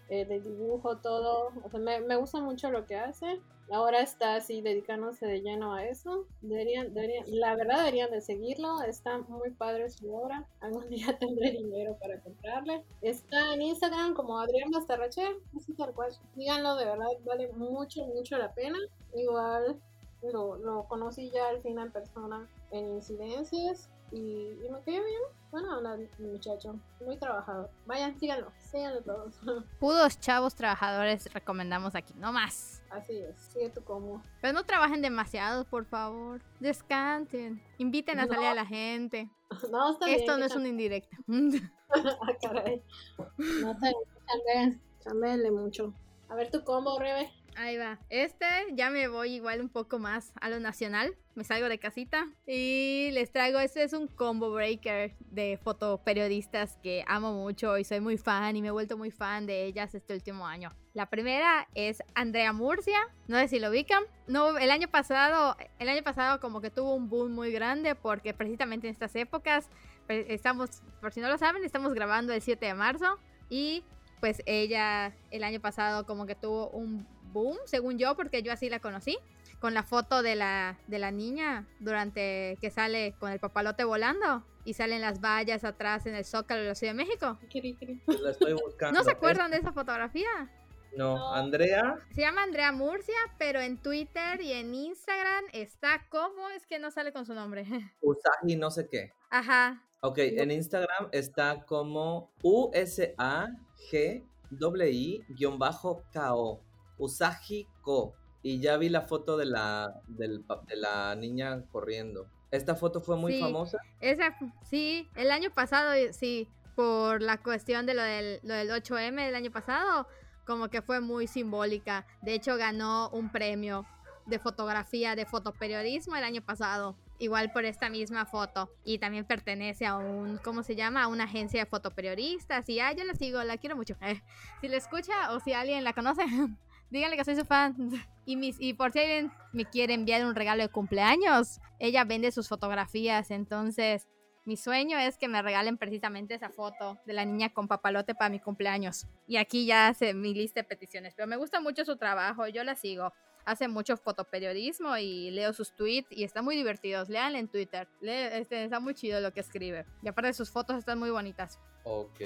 eh, de dibujo, todo. O sea, me, me gusta mucho lo que hace. Ahora está así dedicándose de lleno a eso. Deberían, deberían, la verdad deberían de seguirlo. Está muy padre su obra. Algún día tendré dinero para comprarle. Está en Instagram como Adrián Bastarrache. Así tal cual. Díganlo, de verdad, vale mucho, mucho la pena. Igual lo, lo conocí ya al fin en persona en incidencias. Y, y me cayó bien. Bueno, el muchacho. Muy trabajador. Vayan, síganlo. Síganlo todos. Pudos chavos trabajadores recomendamos aquí, no más. Así es. Sigue tu como. Pero no trabajen demasiado, por favor. Descansen. Inviten a salir a la gente. No, está bien. Esto no es una indirecta. Ah, caray. No chambeen, chambeenle mucho. A ver tu combo, Rebe. Ahí va. Este ya me voy igual un poco más a lo nacional. Me salgo de casita y les traigo, este es un combo breaker de fotoperiodistas que amo mucho y soy muy fan y me he vuelto muy fan de ellas este último año. La primera es Andrea Murcia, no sé si lo ubican. No, el año pasado, el año pasado como que tuvo un boom muy grande porque precisamente en estas épocas pre- estamos, por si no lo saben, estamos grabando el 7 de marzo y pues ella el año pasado como que tuvo un boom, según yo, porque yo así la conocí, con la foto de la, de la niña durante que sale con el papalote volando y salen las vallas atrás en el Zócalo de la Ciudad de México. La estoy buscando. ¿No se acuerdan de esa fotografía? No. Andrea, Se llama Andrea Murcia, pero en Twitter y en Instagram está como, es que no sale con su nombre. Usagi no sé qué. Ajá, Ok, en Instagram está como U-S-A-G-I-I-KO. Usagi Ko. Y ya vi la foto de la, del de la niña corriendo. Esta foto fue muy Sí. famosa. Esa, sí, el año pasado, eh, sí, por la cuestión de lo del, lo del 8M del año pasado, como que fue muy simbólica. De hecho, ganó un premio de fotografía, de fotoperiodismo el año pasado. Igual por esta misma foto. Y también pertenece a un, ¿cómo se llama? A una agencia de fotoperiodistas. Y ah, yo la sigo, la quiero mucho. Eh, si la escucha o si alguien la conoce, díganle que soy su fan. Y, mis, y por si alguien me quiere enviar un regalo de cumpleaños, ella vende sus fotografías. Entonces, mi sueño es que me regalen precisamente esa foto de la niña con papalote para mi cumpleaños. Y aquí ya hace mi lista de peticiones. Pero me gusta mucho su trabajo, yo la sigo. Hace mucho fotoperiodismo y leo sus tweets y están muy divertidos. Lean en Twitter. este, está muy chido lo que escribe. Y aparte sus fotos están muy bonitas. Ok.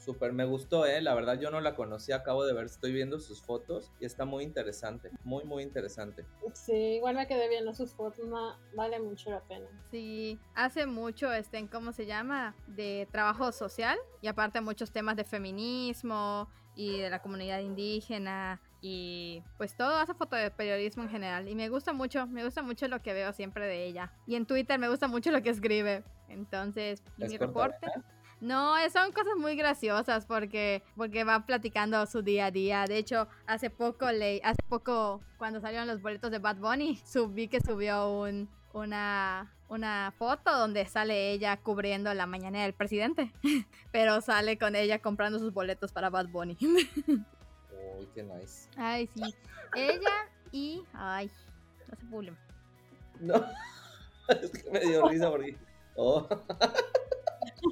Súper, me gustó, ¿eh? La verdad yo no la conocí, acabo de ver, estoy viendo sus fotos y está muy interesante, muy, muy interesante. Sí, igual me quedé viendo sus fotos, no, vale mucho la pena. Sí, hace mucho, este, ¿cómo se llama? De trabajo social y aparte muchos temas de feminismo y de la comunidad indígena y pues todo hace foto de periodismo en general y me gusta mucho, me gusta mucho lo que veo siempre de ella. Y en Twitter me gusta mucho lo que escribe. Entonces, mi reporte... No, son cosas muy graciosas porque, porque va platicando su día a día. De hecho, hace poco, le, hace poco cuando salieron los boletos de Bad Bunny, subí que subió un, una, una foto donde sale ella cubriendo la mañana del presidente. Pero sale con ella comprando sus boletos para Bad Bunny. Uy, qué nice. Ay, sí. Ella y... Ay, no se pulen. No, es que me dio risa porque... Oh.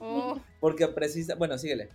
Oh. Porque precisa. Bueno, síguele.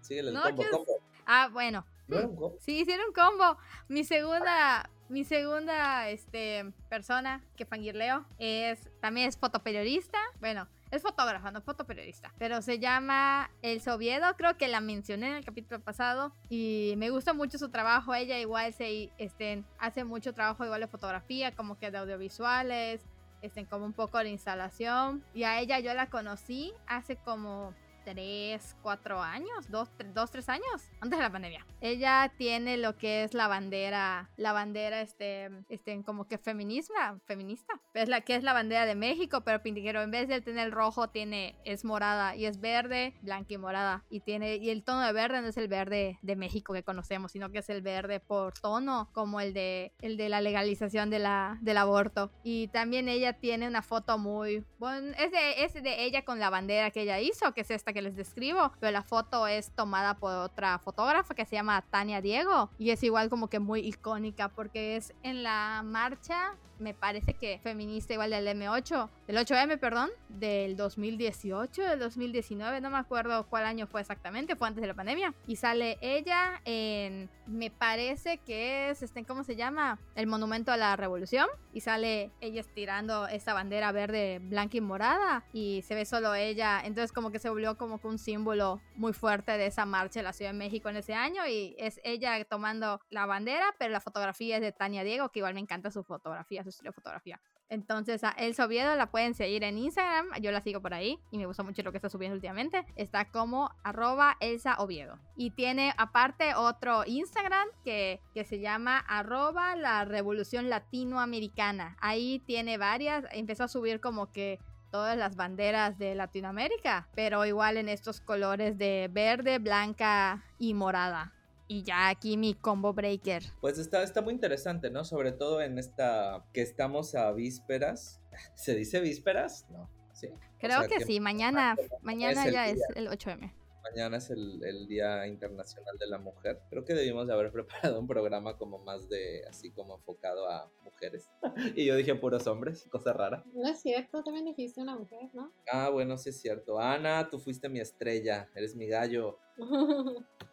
Síguele el combo, Ah, bueno. ¿No era un combo? Sí, hicieron un combo. Mi segunda, mi segunda este, persona que fangirleo es también es fotoperiodista. Bueno, es fotógrafa, no fotoperiodista. Pero se llama El Soviedo. Creo que la mencioné en el capítulo pasado. Y me gusta mucho su trabajo. Ella igual se este, hace mucho trabajo igual de fotografía, como que de audiovisuales estén como un poco de instalación. Y a ella yo la conocí hace como 3, 4 años, 2, 3 años, antes de la pandemia. Ella tiene lo que es la bandera, la bandera, este, este, como que feminismo, feminista. Es la que es la bandera de México, pero Pintiguero en vez de tener rojo tiene, es morada y es verde, blanca y morada. Y tiene, y el tono de verde no es el verde de México que conocemos, sino que es el verde por tono, como el de, el de la legalización de la, del aborto. Y también ella tiene una foto muy, bueno, es de, es de ella con la bandera que ella hizo, que es esta que les describo, pero la foto es tomada por otra fotógrafa que se llama Tania Diego y es igual como que muy icónica porque es en la marcha me parece que feminista igual del M8, del 8M, perdón, del 2018, del 2019, no me acuerdo cuál año fue exactamente, fue antes de la pandemia. Y sale ella en, me parece que es, este, ¿cómo se llama? El Monumento a la Revolución. Y sale ella estirando esa bandera verde, blanca y morada. Y se ve solo ella. Entonces como que se volvió como que un símbolo muy fuerte de esa marcha de la Ciudad de México en ese año. Y es ella tomando la bandera, pero la fotografía es de Tania Diego, que igual me encanta su fotografía estilo de fotografía. Entonces a El Oviedo la pueden seguir en Instagram, yo la sigo por ahí y me gusta mucho lo que está subiendo últimamente. Está como arroba Elsa Oviedo. Y tiene aparte otro Instagram que, que se llama arroba la revolución latinoamericana. Ahí tiene varias, empezó a subir como que todas las banderas de Latinoamérica, pero igual en estos colores de verde, blanca y morada. Y ya aquí mi combo breaker. Pues está, está muy interesante, ¿no? Sobre todo en esta que estamos a vísperas. ¿Se dice vísperas? No. Sí. Creo que, sí, mañana, mañana ya es el 8M. Mañana es el, Día Internacional de la Mujer. Creo que debimos de haber preparado un programa como más de, así como enfocado a mujeres. y yo dije puros hombres, cosa rara. No es cierto, también dijiste una mujer, ¿no? Ah, bueno, sí es cierto. Ana, tú fuiste mi estrella, eres mi gallo.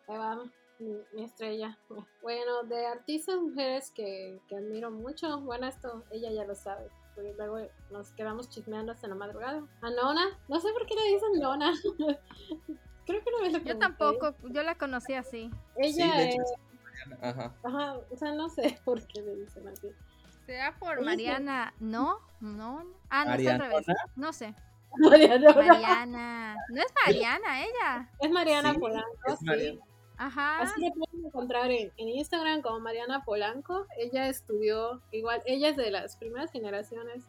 Ahí va mi, estrella. Bueno, de artistas mujeres que, que, admiro mucho, bueno, esto ella ya lo sabe, porque luego nos quedamos chismeando hasta la madrugada. A Nona, no sé por qué le dicen Nona. Creo que no me lo Yo tampoco, yo la conocí así. Ella es... Ajá. Ajá, o sea, no sé por qué le dicen así. Sea por Mariana, ¿no? No. Ah, no, es al revés. No sé. Mariana. Mariana. No es Mariana, ella. Es Mariana Polanco, sí. Ajá. Así la pueden encontrar en, Instagram como Mariana Polanco. Ella estudió, igual, ella es de las primeras generaciones,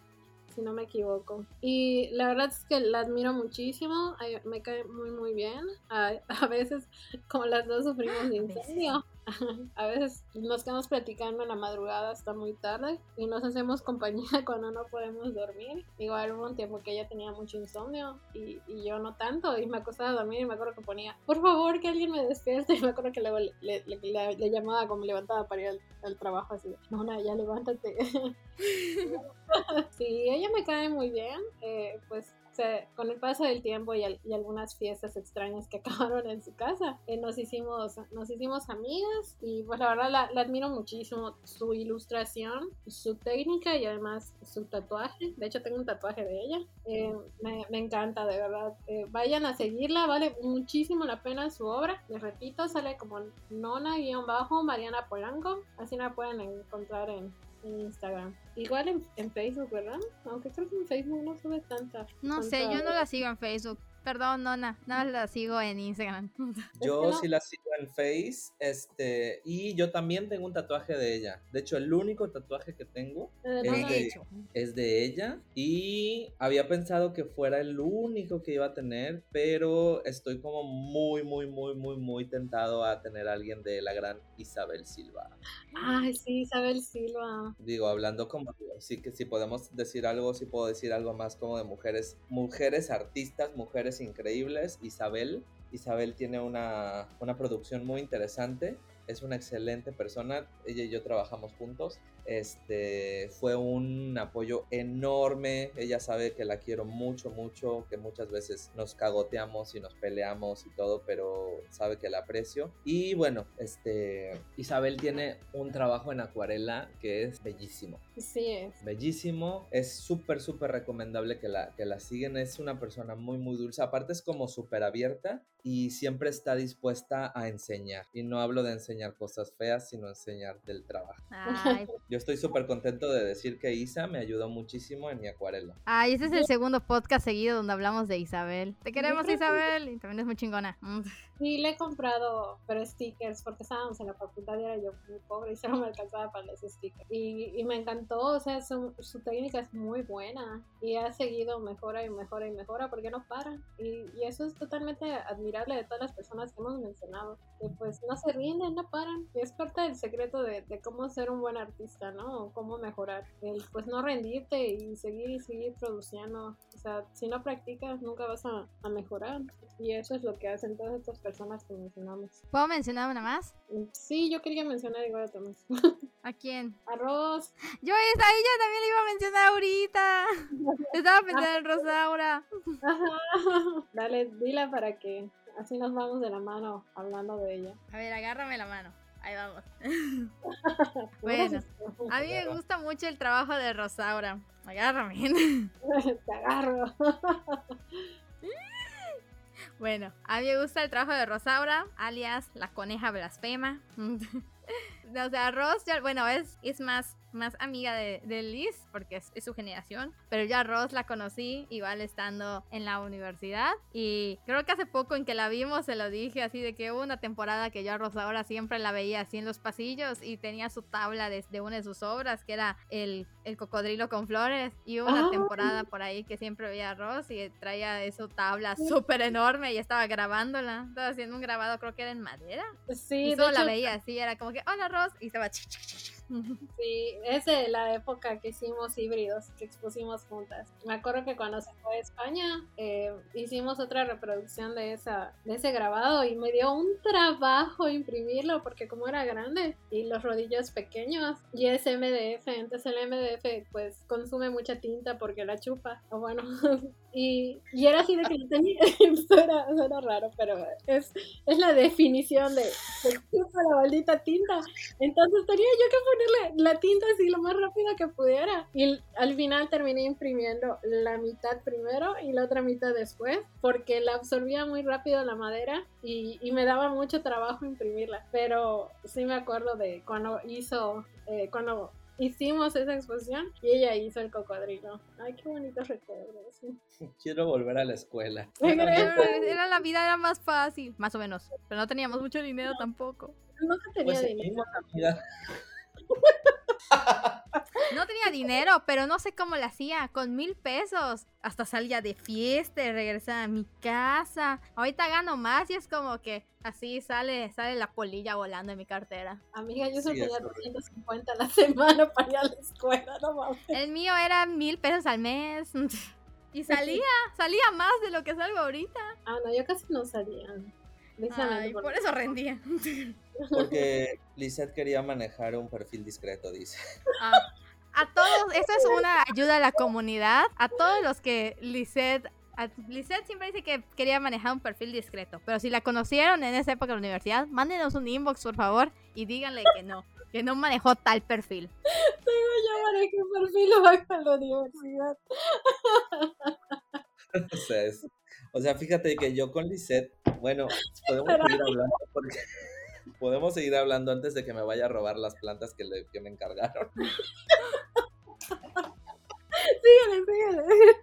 si no me equivoco. Y la verdad es que la admiro muchísimo, me cae muy, muy bien. A, veces, como las dos sufrimos de incendio. a veces nos quedamos platicando en la madrugada hasta muy tarde y nos hacemos compañía cuando no podemos dormir. Igual hubo un tiempo que ella tenía mucho insomnio y, y yo no tanto y me acostaba a dormir y me acuerdo que ponía, por favor que alguien me despierte y me acuerdo que luego le, le, le, le llamaba como levantaba para ir al, al trabajo así, no, no, ya levántate. sí, ella me cae muy bien, eh, pues con el paso del tiempo y, y, algunas fiestas extrañas que acabaron en su casa, eh, nos, hicimos, nos hicimos amigas y pues la verdad la, la, admiro muchísimo, su ilustración, su técnica y además su tatuaje. De hecho tengo un tatuaje de ella. Eh, me, me, encanta, de verdad. Eh, vayan a seguirla, vale muchísimo la pena su obra. Les repito, sale como nona-mariana Polanco. Así la pueden encontrar en, en Instagram. Igual en, en, Facebook, ¿verdad? Aunque creo que en Facebook no sube tanta. No sé, yo no la sigo en Facebook. Perdón, Nona, no la sigo en Instagram. Yo no? sí la sigo en Face, este, y yo también tengo un tatuaje de ella. De hecho, el único tatuaje que tengo es de, es de ella. Y había pensado que fuera el único que iba a tener, pero estoy como muy, muy, muy, muy, muy tentado a tener a alguien de la gran Isabel Silva. Ay, sí, Isabel Silva. Digo, hablando como, sí que si podemos decir algo, si puedo decir algo más como de mujeres, mujeres artistas, mujeres increíbles. Isabel, Isabel tiene una, una producción muy interesante. Es una excelente persona. Ella y yo trabajamos juntos. Este fue un apoyo enorme. Ella sabe que la quiero mucho, mucho, que muchas veces nos cagoteamos y nos peleamos y todo, pero sabe que la aprecio. Y bueno, este Isabel tiene un trabajo en acuarela que es bellísimo. Sí es. Bellísimo. Es súper, súper recomendable que la, que la siguen. Es una persona muy, muy dulce. Aparte es como súper abierta y siempre está dispuesta a enseñar. Y no hablo de enseñar cosas feas, sino enseñar del trabajo. Ay, Yo estoy súper contento de decir que Isa me ayudó muchísimo en mi acuarela. Ay, este es el segundo podcast seguido donde hablamos de Isabel. Te queremos, Isabel. Y también es muy chingona. Mm. Sí, le he comprado, pero stickers, porque estábamos en la facultad y era yo muy pobre y solo me alcanzaba para los stickers. Y, y me encantó, o sea, su, su, técnica es muy buena y ha seguido mejora y mejora y mejora porque no para. Y, y eso es totalmente admirable de todas las personas que hemos mencionado, que pues no se rinden, no paran. Y es parte del secreto de, de cómo ser un buen artista, ¿no? O cómo mejorar. El pues no rendirte y seguir y seguir produciendo. O sea, si no practicas, nunca vas a, a mejorar. Y eso es lo que hacen todas estas personas que mencionamos. ¿Puedo mencionar una más? Sí, yo quería mencionar igual a Tomás. ¿A quién? Arroz. Yo esa, ella también la iba a mencionar ahorita. Estaba pensando en Rosaura. Dale, dila para que así nos vamos de la mano hablando de ella. A ver, agárrame la mano. Ahí vamos. bueno, a mí me gusta mucho el trabajo de Rosaura. Agárrame. Te agarro. Bueno, a mí me gusta el trabajo de Rosaura, alias la coneja blasfema. o sea, Ross, ya, bueno, es, es más, más amiga de, de Liz, porque es, es, su generación. Pero ya Ross la conocí, igual estando en la universidad. Y creo que hace poco en que la vimos, se lo dije así, de que hubo una temporada que yo a Rosaura siempre la veía así en los pasillos y tenía su tabla de, de una de sus obras, que era el, el cocodrilo con flores. Y hubo una Ay. temporada por ahí que siempre veía a Ross y traía su tabla súper enorme y estaba grabándola. Estaba haciendo un grabado, creo que era en madera. Sí, Y solo la hecho, veía así, era como que, hola Ross, y estaba... Sí, es de la época que hicimos híbridos, que expusimos juntas. Me acuerdo que cuando se fue a España, eh, hicimos otra reproducción de, esa, ese grabado y me dio un trabajo imprimirlo porque como era grande y los rodillos pequeños y es MDF, entonces el MDF pues consume mucha tinta porque la chupa, o bueno, y, y era así de que tenía, suena, suena raro, pero es, es la definición de, de la maldita tinta. Entonces tenía yo que ponerle la tinta así lo más rápido que pudiera. Y al final terminé imprimiendo la mitad primero y la otra mitad después, porque la absorbía muy rápido la madera y, y me daba mucho trabajo imprimirla. Pero sí me acuerdo de cuando hizo, eh, cuando hicimos esa exposición y ella hizo el cocodrilo. Ay, qué bonitos recuerdos. Quiero volver a la escuela. Era la vida era más fácil, más o menos, pero no teníamos mucho dinero tampoco. Nunca tenía Pues dinero. amiga. No tenía dinero, pero no sé cómo lo hacía. Con mil pesos. Hasta salía de fiesta y regresaba a mi casa. Ahorita gano más y es como que así sale, sale la polilla volando en mi cartera. Amiga, yo solo Sí, tenía correcto. 350 a la semana para ir a la escuela, no mames. El mío era mil pesos al mes. Y salía, salía más de lo que salgo ahorita. Ah, no, yo casi no salía. Precisamente Ay, por- por eso rendía. Porque Lizeth quería manejar un perfil discreto, dice. Ah, a todos, esto es una ayuda a la comunidad. A todos los que Lisette. a- Lisette siempre dice que quería manejar un perfil discreto. Pero si la conocieron en esa época de la universidad, mándenos un inbox, por favor, y díganle que no. Que no manejó tal perfil. Yo manejé un perfil bajo en la universidad. O sea, es- o sea, fíjate que yo con Lisette, bueno, podemos seguir hablando porque podemos seguir hablando antes de que me vaya a robar las plantas que, le- que me encargaron. Síguele, síguele.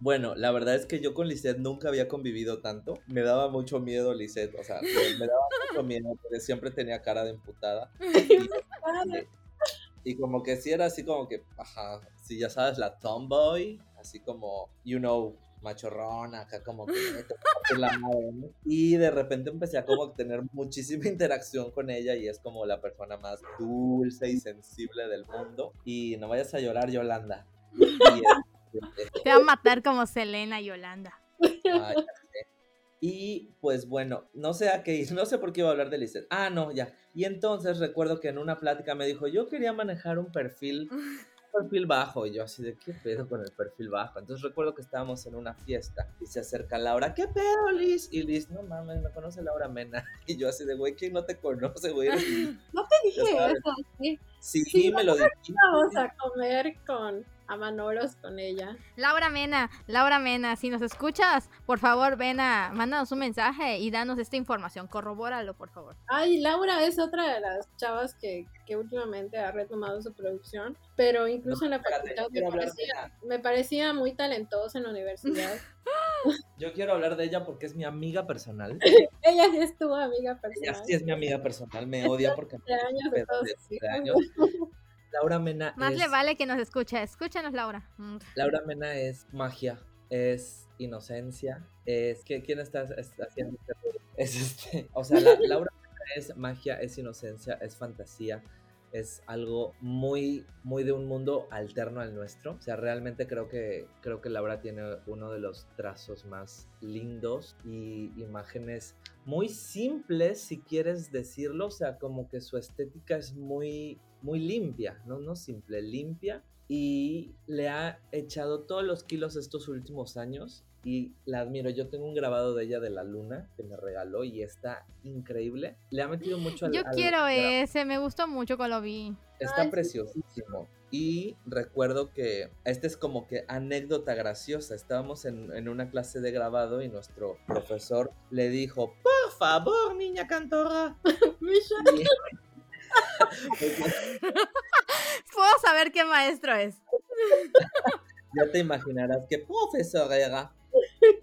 Bueno, la verdad es que yo con Lisette nunca había convivido tanto. Me daba mucho miedo Lisette, o sea, me, daba mucho miedo porque siempre tenía cara de emputada. Y, y como que sí era así como que, ajá, sí, ya sabes, la tomboy, así como, you know, machorrón, acá como que la madre, ¿no? Y de repente empecé a como tener muchísima interacción con ella y es como la persona más dulce y sensible del mundo. Y no vayas a llorar, Yolanda. Y, Te va a matar como Selena y Yolanda. Ay. Y pues bueno, no sé a qué no sé por qué iba a hablar de Lizeth. Ah, no, ya. Y entonces recuerdo que en una plática me dijo, yo quería manejar un perfil, perfil bajo. Y yo así de, ¿qué pedo con el perfil bajo? Entonces recuerdo que estábamos en una fiesta y se acerca Laura, ¿qué pedo, Liz? Y Liz, no mames, me conoce Laura Mena. Y yo así de, güey, ¿quién no te conoce, güey? Eres Liz". No te dije eso, sí. Sí, Sí, me lo dijiste. Vamos a comer con a Manolos con ella. Laura Mena, Laura Mena, si nos escuchas, por favor, ven a, mándanos un mensaje y danos esta información. Corrobóralo, por favor. Ay, Laura es otra de las chavas que, que últimamente ha retomado su producción, pero incluso en la espérate, facultad me parecía, me parecía muy talentosa en la universidad. Yo quiero hablar de ella porque es mi amiga personal. ella sí es tu amiga Ella personal. sí es mi amiga personal, me odia porque de años de todos años. Laura Mena Más es, le vale que nos escuche. Escúchanos, Laura. Mm. Laura Mena es magia, es inocencia, es ¿qué- ¿quién está es- haciendo este? Es este, o sea, la- Laura Mena es magia, es inocencia, es fantasía, es algo muy muy de un mundo alterno al nuestro. O sea, realmente creo que creo que Laura tiene uno de los trazos más lindos y imágenes muy simples, si quieres decirlo, o sea, como que su estética es muy, muy limpia, no, no simple, limpia, y le ha echado todos los kilos estos últimos años y la admiro. Yo tengo un grabado de ella de la luna que me regaló y está increíble. Le ha metido mucho al... Yo al quiero gra- ese, me gustó mucho cuando lo vi. Está Ay, sí. preciosísimo. Y recuerdo que esta es como que anécdota graciosa. Estábamos en, en una clase de grabado y nuestro profesor le dijo, por favor, niña cantora. Y- Puedo saber qué maestro es. ya te imaginarás qué profesor era.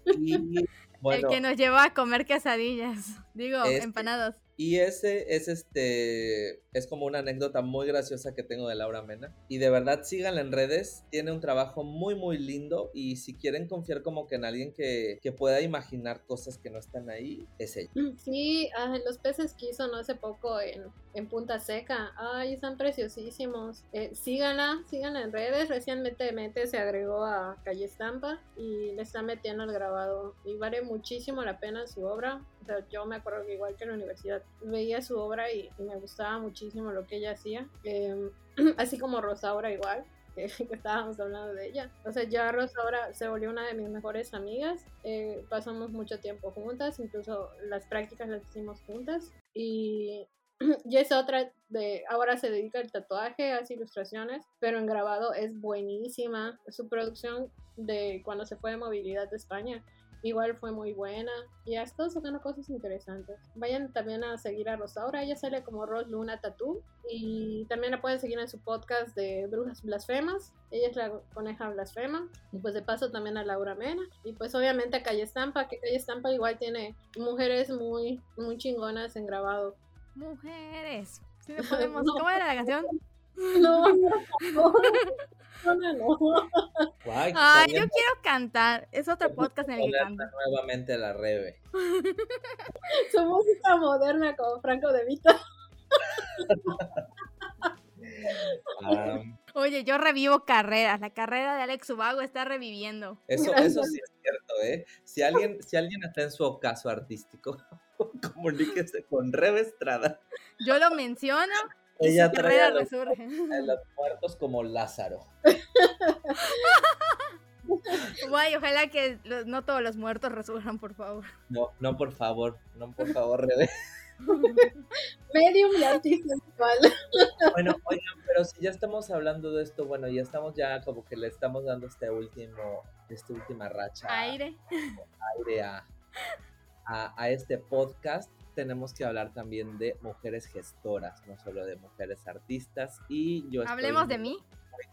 Y bueno, El que nos llevó a comer quesadillas. Digo, Este- empanadas. Y ese es este es como una anécdota muy graciosa que tengo de Laura Mena. Y de verdad síganla en redes. Tiene un trabajo muy muy lindo. Y si quieren confiar como que en alguien que, que pueda imaginar cosas que no están ahí, es ella. Sí, ah, los peces que hizo no hace poco en, en Punta Seca. Ay, están preciosísimos. Eh, síganla, síganla en redes. Recientemente se agregó a Calle Estampa y le está metiendo el grabado. Y vale muchísimo la pena su obra. O sea, yo me acuerdo que igual que en la universidad veía su obra y, y me gustaba muchísimo lo que ella hacía. Em, así como Rosaura igual. Que, que estábamos hablando de ella. O sea, ya Rosaura se volvió una de mis mejores amigas. Eh, pasamos mucho tiempo juntas, incluso las prácticas las hicimos juntas. Y, y es otra de, ahora se dedica al tatuaje, hace ilustraciones, pero en grabado es buenísima. Su producción de cuando se fue de movilidad de España igual fue muy buena y ha estado sacando cosas interesantes. Vayan también a seguir a Rosaura, ella sale como Ros Luna Tattoo y también la pueden seguir en su podcast de Brujas Blasfemas. Ella es la coneja blasfema y pues de paso también a Laura Mena y pues obviamente a Calle Estampa, que Calle Estampa igual tiene mujeres muy muy chingonas en grabado. Mujeres. Sí podemos. No. ¿Cómo era la canción? No, no, no, no, no. Guay, Ay, también yo quiero cantar. Es otro podcast en el que canto. nuevamente la Rebe. Su música moderna con Franco de Vita. Ah, Oye, yo revivo carreras. La carrera de Alex Ubago está reviviendo. eso, eso sí es cierto, ¿eh? Si alguien, si alguien está en su ocaso artístico, comuníquese con Rebe Estrada. Yo lo menciono Ella su trae a los, resurge. a los muertos como Lázaro. Guay, ojalá que los- no todos los muertos resurjan, por favor. No, no, por favor, no, por favor, Rebe. Medium y artista visual. Bueno, oigan, pero si ya estamos hablando de esto, bueno, ya estamos ya como que le estamos dando este último, esta última racha Aire. aire a, a, a este podcast, tenemos que hablar también de mujeres gestoras, no solo de mujeres artistas. Y yo estoy Hablemos de mí.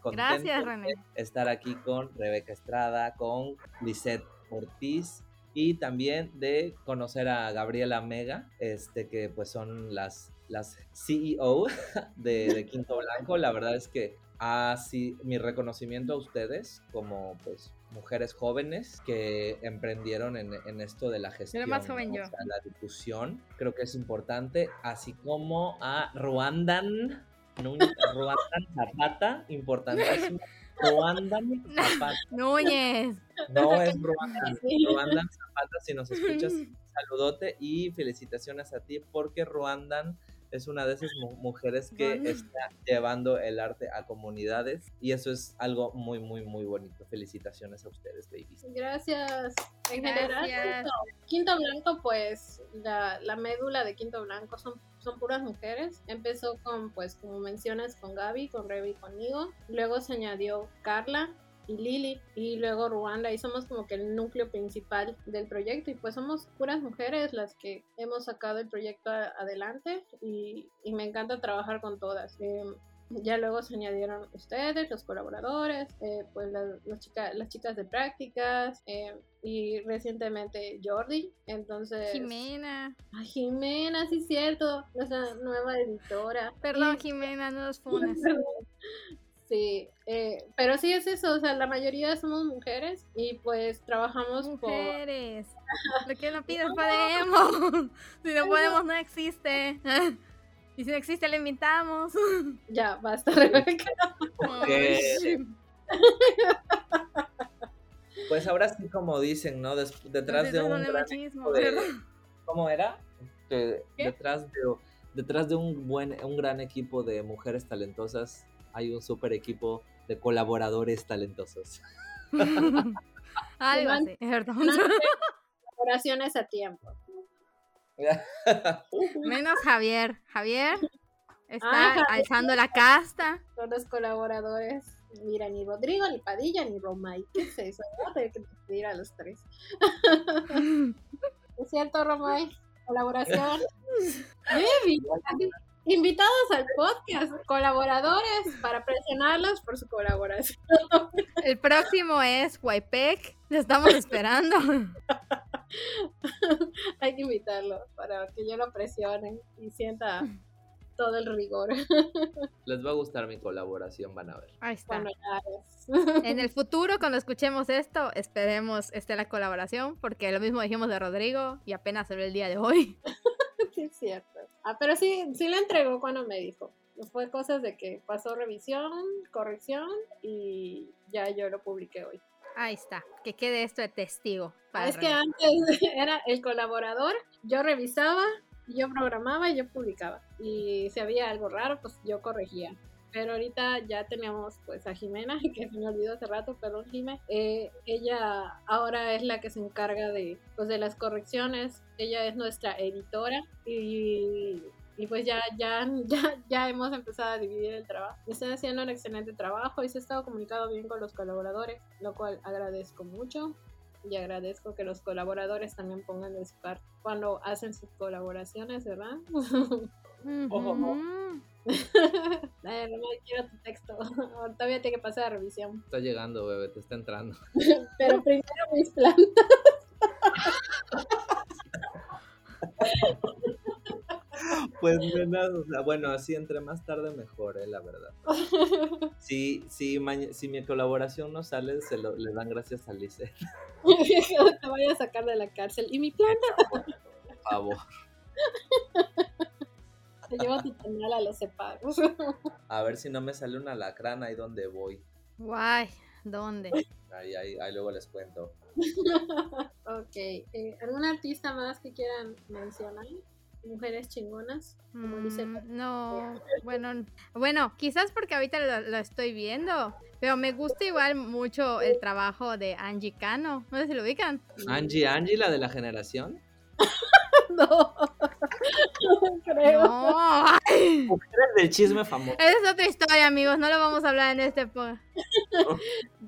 Gracias, de René. Estar aquí con Rebeca Estrada, con Lisette Ortiz y también de conocer a Gabriela Mega, este que pues son las, las CEO de, de Quinto Blanco. La verdad es que así mi reconocimiento a ustedes como pues mujeres jóvenes que emprendieron en, en esto de la gestión, más joven ¿no? yo. O sea, la difusión, creo que es importante, así como a Ruandan, Núñez- Ruandan Zapata, importantísimo. Ruandan Zapata, Núñez. no es Ruandan. Ruandan Zapata, si nos escuchas, saludote y felicitaciones a ti porque Ruandan es una de esas mu- mujeres que está llevando el arte a comunidades y eso es algo muy, muy, muy bonito. Felicitaciones a ustedes, babies. Gracias. En Gracias. general, Quinto, Quinto Blanco, pues la, la médula de Quinto Blanco son, son puras mujeres. Empezó con, pues, como mencionas, con Gaby, con Revi y conmigo. Luego se añadió Carla y Lili y luego Ruanda y somos como que el núcleo principal del proyecto y pues somos puras mujeres las que hemos sacado el proyecto adelante y, y me encanta trabajar con todas. Em, ya luego se añadieron ustedes, los colaboradores, eh, pues las, las chicas, las chicas de prácticas eh, y recientemente Jordi. Entonces, Jimena. Ay, Jimena, sí cierto, nuestra nueva editora. Perdón, Y- Jimena, no los funes. Sí, eh, pero sí es eso, o sea, la mayoría somos mujeres y pues trabajamos por... Mujeres. Lo que no pides podemos. Si no podemos, no existe. Y si no existe, le invitamos. Ya, basta, Rebeca. Ay, Pues ahora sí, como dicen, ¿no? Des- detrás de un gran machismo, de-. ¿Cómo era? Detrás de detrás de un buen un gran equipo de mujeres talentosas hay un super equipo de colaboradores talentosos. Algo así, perdón. Colaboraciones a tiempo. Menos Javier. Javier está Ah, Javier. alzando la casta. Son los colaboradores. Mira, ni Rodrigo, ni Padilla, ni Romay. ¿Qué es eso? Voy a tener que despedir a los tres. ¿Es cierto, Romay? Colaboración. Baby, invitados al podcast, colaboradores, para presionarlos por su colaboración. El próximo es Huaypec. Lo estamos esperando. Hay que invitarlo para que yo lo presione y sienta todo el rigor Les va a gustar mi colaboración, van a ver. Ahí está. cuando ya es. En el futuro, cuando escuchemos esto, esperemos esté la colaboración, porque lo mismo dijimos de Rodrigo y apenas se ve el día de hoy. Sí, es cierto. Ah, pero sí, sí le entregó cuando me dijo. Fue cosas de que pasó revisión, corrección y ya yo lo publiqué hoy. Ahí está. Que quede esto de testigo. para es que antes era el colaborador, yo revisaba, yo programaba y yo publicaba. Y si había algo raro, pues yo corregía. Pero ahorita ya tenemos pues a Jimena, que se me olvidó hace rato, perdón Jime. Eh, ella ahora es la que se encarga de, pues, de las correcciones. Ella es nuestra editora y, y pues ya, ya, ya, ya hemos empezado a dividir el trabajo. Están haciendo un excelente trabajo y se ha estado comunicando bien con los colaboradores, lo cual agradezco mucho y agradezco que los colaboradores también pongan de su parte cuando hacen sus colaboraciones, ¿verdad? Ujú. Ay, no me quiero tu texto. Todavía tiene que pasar la revisión. Está llegando, bebé, te está entrando. Pero primero mis plantas. Pues o sea, bueno, así entre más tarde mejor, eh, la verdad. Si, si, si mi colaboración no sale, se lo, le dan gracias a Lice. Te voy a sacar de la cárcel. ¿Y mi planta? Por favor. Te llevo tu canal a los sepagos. A ver si no me sale una lacrana ahí donde voy. Guay, ¿dónde? Ahí, ahí, ahí luego les cuento. ok. Eh, ¿Algún artista más que quieran mencionar? mujeres chingonas, como dice. Mm, no, bueno, bueno, quizás porque ahorita lo, estoy viendo, pero me gusta igual mucho el trabajo de Angie Cano. No sé si lo ubican. Angie, Angie, la de la generación. no, no creo. No. Mujeres del chisme famoso. Esa es otra historia, amigos. No lo vamos a hablar en este podcast.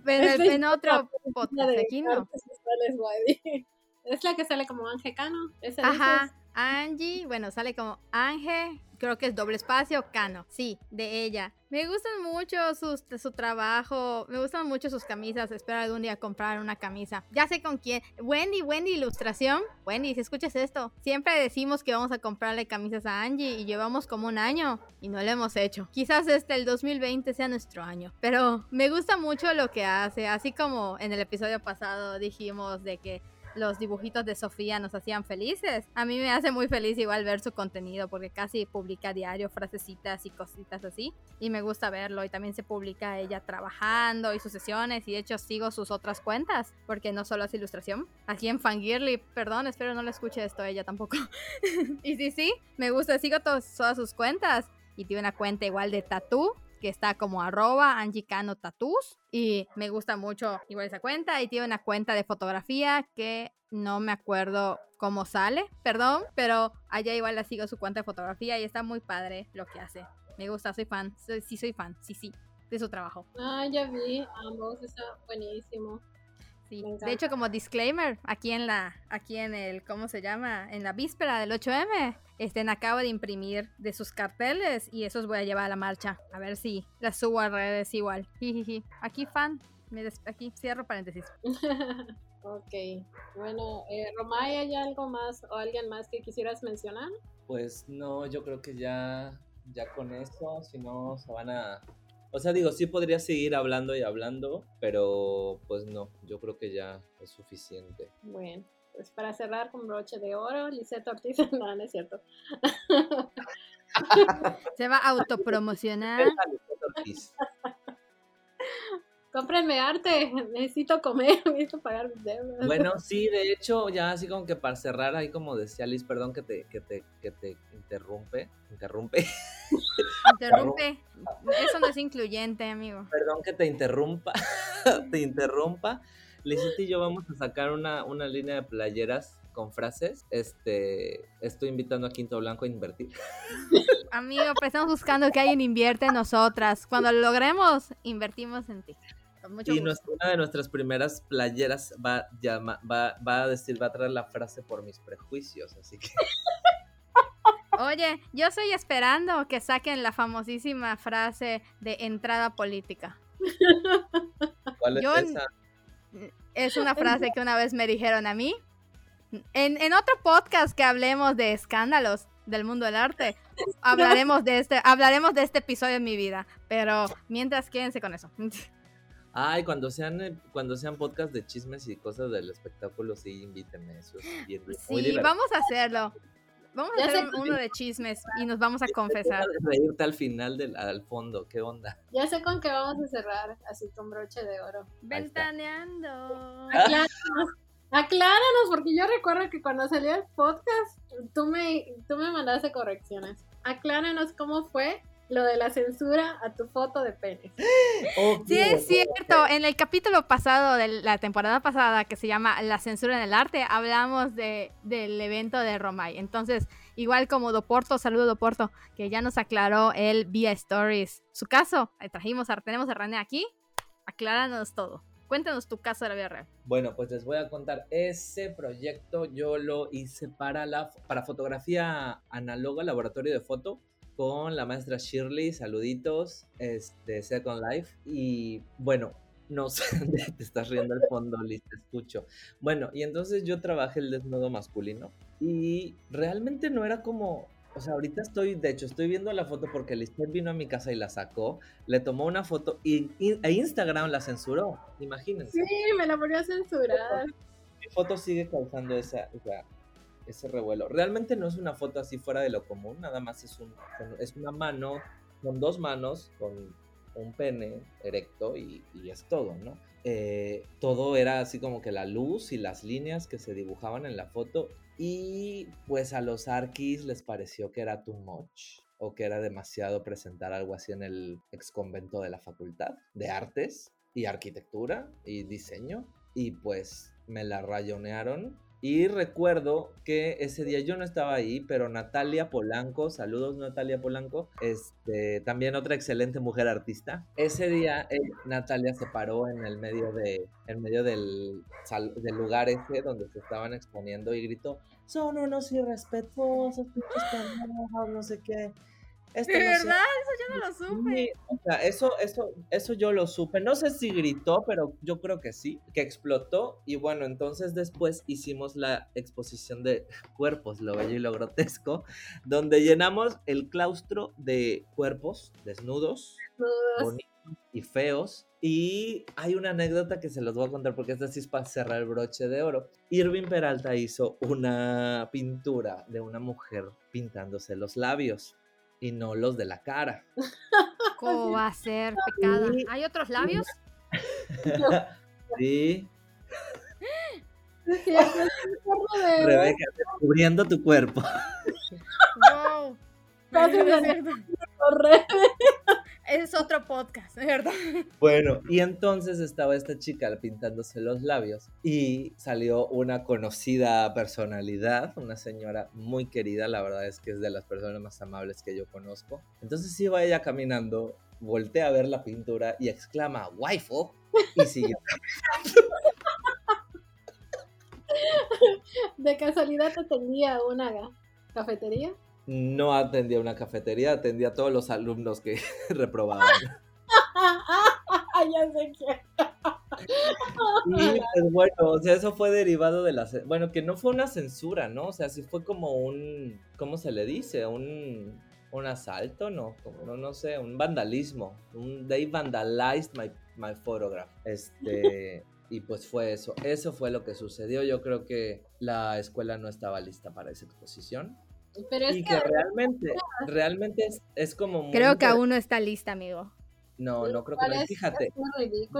en, en, otro podcast. Aquí no. Es la que sale como Angie Cano. Ajá. Angie, bueno, sale como Ángel, creo que es doble espacio, Cano, sí, de ella. Me gustan mucho su trabajo, me gustan mucho sus camisas, espero algún día comprar una camisa. Ya sé con quién, Wendy, Wendy Ilustración. Wendy, si escuchas esto, siempre decimos que vamos a comprarle camisas a Angie y llevamos como un año y no lo hemos hecho. Quizás este el 2020 sea nuestro año, pero me gusta mucho lo que hace, así como en el episodio pasado dijimos de que los dibujitos de Sofía nos hacían felices. A mí me hace muy feliz igual ver su contenido porque casi publica diario frasecitas y cositas así. Y me gusta verlo. Y también se publica ella trabajando y sus sesiones. Y de hecho sigo sus otras cuentas porque no solo es ilustración. Aquí en Fangirly, perdón, espero no le escuche esto ella tampoco. y sí, sí, me gusta, sigo todas sus cuentas. Y tiene una cuenta igual de tatú que está como arroba angicano tattoos y me gusta mucho igual esa cuenta y tiene una cuenta de fotografía que no me acuerdo cómo sale, perdón, pero allá igual la sigo su cuenta de fotografía y está muy padre lo que hace. Me gusta, soy fan, sí soy fan, sí, sí, de su trabajo. Ah, ya vi, ambos, está buenísimo. De hecho, como disclaimer, aquí en la, aquí en el, ¿cómo se llama? En la víspera del 8M, este, acabo de imprimir de sus carteles y esos voy a llevar a la marcha. A ver si las subo a redes igual. Aquí fan, aquí cierro paréntesis. ok, bueno, eh, Romay, ¿hay algo más o alguien más que quisieras mencionar? Pues no, yo creo que ya, ya con eso, si no se van a o sea, digo, sí podría seguir hablando y hablando, pero pues no, yo creo que ya es suficiente. Bueno, pues para cerrar con broche de oro, Lisette Ortiz, no, no es cierto. Se va a autopromocionar. Cómprenme arte, necesito comer, necesito pagar mis deudas. Bueno, sí, de hecho, ya así como que para cerrar, ahí como decía Liz, perdón que te, que te, que te interrumpe, interrumpe. Interrumpe. Eso no es incluyente, amigo. Perdón que te interrumpa, te interrumpa. Liz y yo vamos a sacar una, una línea de playeras con frases. Este, estoy invitando a Quinto Blanco a invertir. Amigo, pues estamos buscando que alguien invierte en nosotras. Cuando lo logremos, invertimos en ti y una de nuestras primeras playeras va, va, va a decir, va a traer la frase por mis prejuicios, así que... Oye, yo estoy esperando que saquen la famosísima frase de entrada política. ¿Cuál es esa? Es una frase que una vez me dijeron a mí. En, en otro podcast que hablemos de escándalos del mundo del arte, hablaremos de este, hablaremos de este episodio en mi vida. Pero mientras quédense con eso. Ay, cuando sean, eh, cuando sean podcast de chismes y cosas del espectáculo, sí, invítenme. Eso sí, vamos a hacerlo. Vamos a hacer uno de chismes y nos vamos a confesar. Reírte al final, del, al fondo, ¿qué onda? Ya sé con qué vamos a cerrar, así con broche de oro. Ventaneando. Acláranos, acláranos, porque yo recuerdo que cuando salió el podcast, tú me, tú me mandaste correcciones. Acláranos cómo fue lo de la censura a tu foto de pene. sí, es cierto. En el capítulo pasado de la temporada pasada, que se llama La censura en el arte, hablamos de, del evento de Romay. Entonces, igual como Doporto, saludo Doporto, que ya nos aclaró él vía Stories su caso. Trajimos a, tenemos a René aquí. Acláranos todo. Cuéntanos tu caso de la vida real. Bueno, pues les voy a contar. Ese proyecto yo lo hice para la para fotografía análoga, laboratorio de foto con la maestra Shirley, saluditos, este, Second Life. Y bueno, no sé, te estás riendo al fondo, Liz, te escucho. Bueno, y entonces yo trabajé el desnudo masculino y realmente no era como o sea, ahorita estoy, de hecho, estoy viendo la foto porque Lisbeth vino a mi casa y la sacó, le tomó una foto y, e Instagram la censuró, imagínense. Sí, me la volvió a censurar. Mi foto sigue causando esa, ese revuelo. Realmente no es una foto así fuera de lo común, nada más es, un, es una mano con dos manos, con un pene erecto y, es todo, ¿no? Eh, todo era así como que la luz y las líneas que se dibujaban en la foto y pues a los arquis les pareció que era too much o que era demasiado presentar algo así en el ex convento de la facultad de artes y arquitectura y diseño y pues me la rayonearon y recuerdo que ese día yo no estaba ahí, pero Natalia Polanco, saludos Natalia Polanco, este, también otra excelente mujer artista. Ese día eh, Natalia se paró en el medio, de, en medio del, del lugar ese donde se estaban exponiendo y gritó, son unos irrespetuosos, no sé qué. ¿De verdad? Eso yo no lo supe. o sea, eso, eso, eso yo lo supe. No sé si gritó, pero yo creo que sí, que explotó. Y bueno, entonces después hicimos la exposición de cuerpos, lo bello y lo grotesco, donde llenamos el claustro de cuerpos desnudos, bonitos y feos. Y hay una anécdota que se los voy a contar porque esta sí es para cerrar el broche de oro. Irving Peralta hizo una pintura de una mujer pintándose los labios y no los de la cara. ¿Cómo va a ser pecado? ¿Hay otros labios? sí. Rebeca, descubriendo tu cuerpo. No. Es otro podcast, ¿verdad? Bueno, y entonces estaba esta chica pintándose los labios y salió una conocida personalidad, una señora muy querida, la verdad es que es de las personas más amables que yo conozco. Entonces iba ella caminando, voltea a ver la pintura y exclama, waifu, y siguió. De casualidad te tenía una cafetería no atendía una cafetería, atendía a todos los alumnos que reprobaban. ya sé qué. Y pues bueno, o sea, eso fue derivado de la... Bueno, que no fue una censura, ¿no? O sea, sí fue como un... ¿Cómo se le dice? Un, un asalto, ¿no? Como, no, no sé, un vandalismo. Un, they vandalized my, my photograph. Este... Y pues fue eso. Eso fue lo que sucedió. Yo creo que la escuela no estaba lista para esa exposición y que, realmente, realmente es, es como... creo que aún no está lista, amigo. No, no creo que no. Fíjate,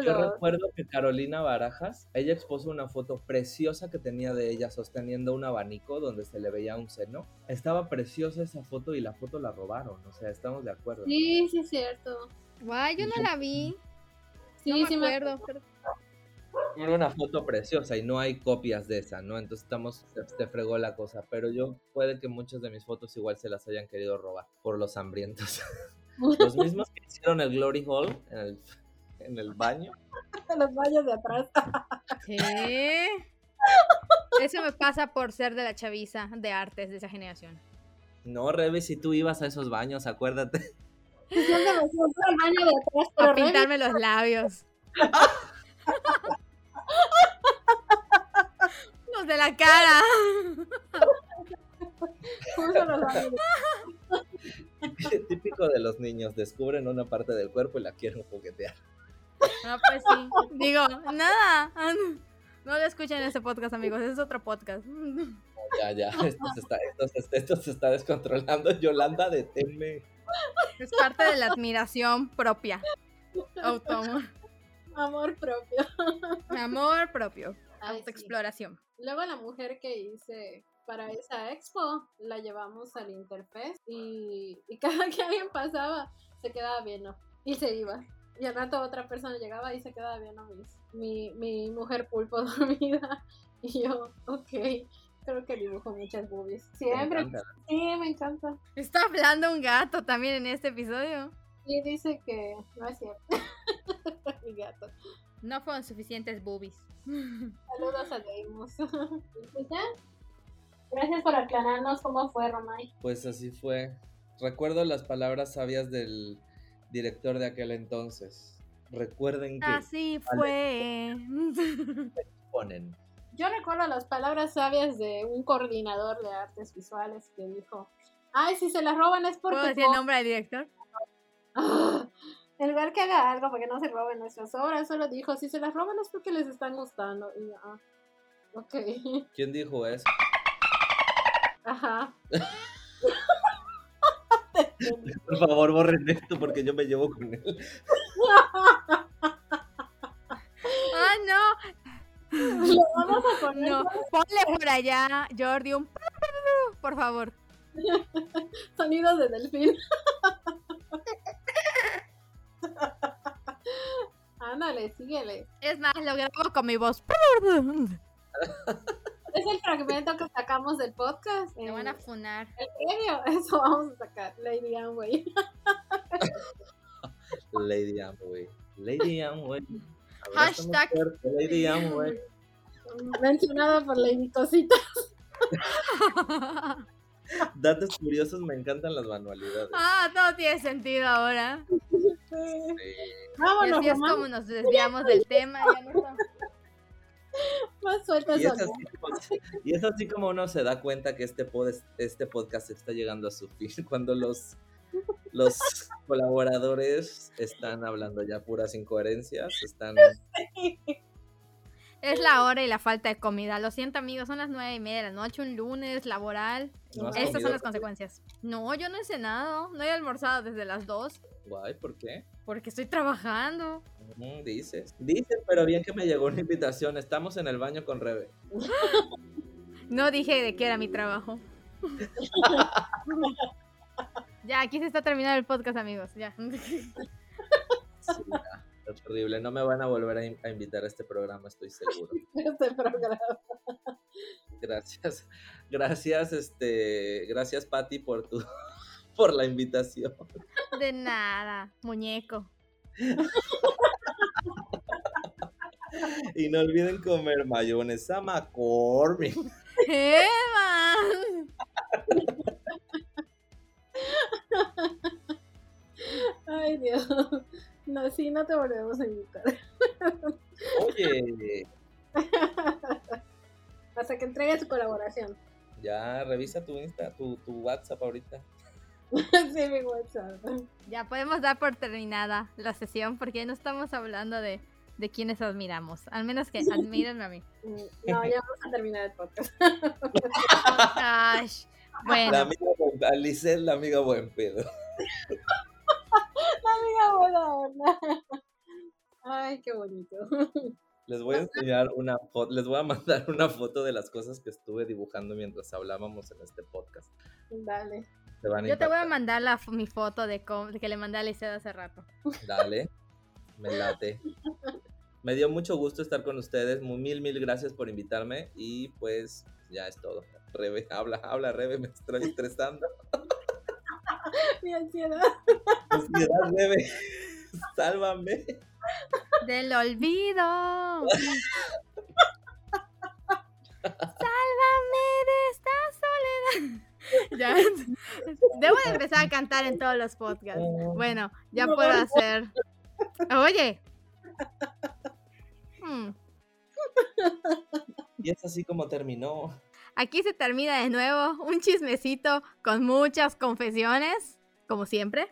yo recuerdo que Carolina Barajas, ella expuso una foto preciosa que tenía de ella sosteniendo un abanico donde se le veía un seno. Estaba preciosa esa foto y la foto la robaron, o sea, estamos de acuerdo. Sí, sí, es cierto. Guay, yo no la vi. Sí, sí me acuerdo. Era una foto preciosa y no hay copias de esa, ¿no? Entonces estamos, se, fregó la cosa, pero yo puede que muchas de mis fotos igual se las hayan querido robar por los hambrientos. los mismos que hicieron el Glory Hall en el, en el baño. En los baños de atrás. ¿Qué? Eso me pasa por ser de la chaviza de artes de esa generación. No, Rebe, si tú ibas a esos baños, acuérdate. a pintarme los labios. Los de la cara. Típico de los niños, descubren una parte del cuerpo y la quieren juguetear. Ah, pues sí. Digo, nada. No lo escuchen ese podcast, amigos. Es otro podcast. Ya, ya. Esto se está, esto, se está descontrolando. Yolanda, deténme. Es parte de la admiración propia. Amor propio. Amor propio. Autoexploración. Luego la mujer que hice para esa expo la llevamos al Interfest y, cada que alguien pasaba se quedaba viendo y se iba. Y al rato otra persona llegaba y se quedaba viendo mi, mi mujer pulpo dormida. Y yo, ok, creo que dibujo muchas boobies. Siempre. Sí, me encanta. Está hablando un gato también en este episodio. Y dice que no es cierto. Mi gato. No fueron suficientes boobies. Saludos a Deimos. Pues Gracias por aclararnos cómo fue, Romay. Pues así fue. Recuerdo las palabras sabias del director de aquel entonces. Recuerden que. Así fue. Ponen. Yo recuerdo las palabras sabias de un coordinador de artes visuales que dijo: Ay, si se las roban es porque... ¿Puedo decir el nombre del director? el ver que haga algo para que no se roben nuestras obras, solo dijo, si se las roban es porque les están gustando. Y ah, ok. ¿Quién dijo eso? Ajá. Por favor, borren esto porque yo me llevo con él. ¡Ah, no! Lo vamos a poner. No, ponle por allá, Jordi, un... Por favor. Sonidos de delfín. Ándale, síguele. Es más, lo grabo con mi voz. Es el fragmento que sacamos del podcast. Me van a eh, funar. ¿En serio? Eso vamos a sacar. Lady Amway. Lady Amway. Lady Amway. Hashtag. Lady Amway. Mencionada por Lady Cosita. Datos curiosos, me encantan las manualidades. ah, todo tiene sentido ahora. Sí. Y Vámonos, así es mamá. como nos desviamos del tema. Ya no estamos- Más suelta Y es, eso. así como, y es así como uno se da cuenta que este, pod- este podcast está llegando a su fin, cuando los, los colaboradores están hablando ya puras incoherencias, están... Es la hora y la falta de comida. Lo siento, amigos, son las nueve y media de la noche, un lunes laboral. ¿no has Estas comido? son las consecuencias. No, yo no he cenado. No he almorzado desde las dos. Guay, ¿por qué? Porque estoy trabajando. Mm, dices. Dices, pero bien que me llegó una invitación. Estamos en el baño con Rebe. No dije de qué era mi trabajo. ya, aquí se está terminando el podcast, amigos. Ya. Sí, ya, terrible. No me van a volver a, in- a invitar a este programa, estoy seguro. Este programa. Gracias. Gracias, este, gracias Patti por tu por la invitación. De nada, muñeco. Y no olviden comer mayonesa McCormick. ¡Eva! Ay, Dios. No, sí, no te volvemos a invitar. Oye, Hasta que entregue su colaboración. ya revisa tu Insta, tu, tu WhatsApp ahorita. sí, mi WhatsApp. Ya podemos dar por terminada la sesión porque no estamos hablando de, de quienes admiramos. Al menos que admírenme a mí. Mm, No, ya vamos a terminar el podcast. Ay, La bueno, amiga, buen- Alice es la amiga buen pedo. Amiga, buena onda. Ay, qué bonito. Les voy a enseñar una foto, les voy a mandar una foto de las cosas que estuve dibujando mientras hablábamos en este podcast. Dale. Te van a yo te voy a mandar la, mi foto de, cómo- de que le mandé a Liceo hace rato. Dale, me late. Me dio mucho gusto estar con ustedes. Muy mil, mil gracias por invitarme. Y pues ya es todo. Rebe, habla, habla, Rebe, me estoy estresando. Mi ansiedad. Ansiedad, Rebe, sálvame. Del olvido. Sálvame de esta soledad. Ya. Debo de empezar a cantar en todos los podcasts. Bueno, ya No, puedo hacer. Oye. Hmm, Y es así como terminó. Aquí se termina de nuevo un chismecito con muchas confesiones, como siempre.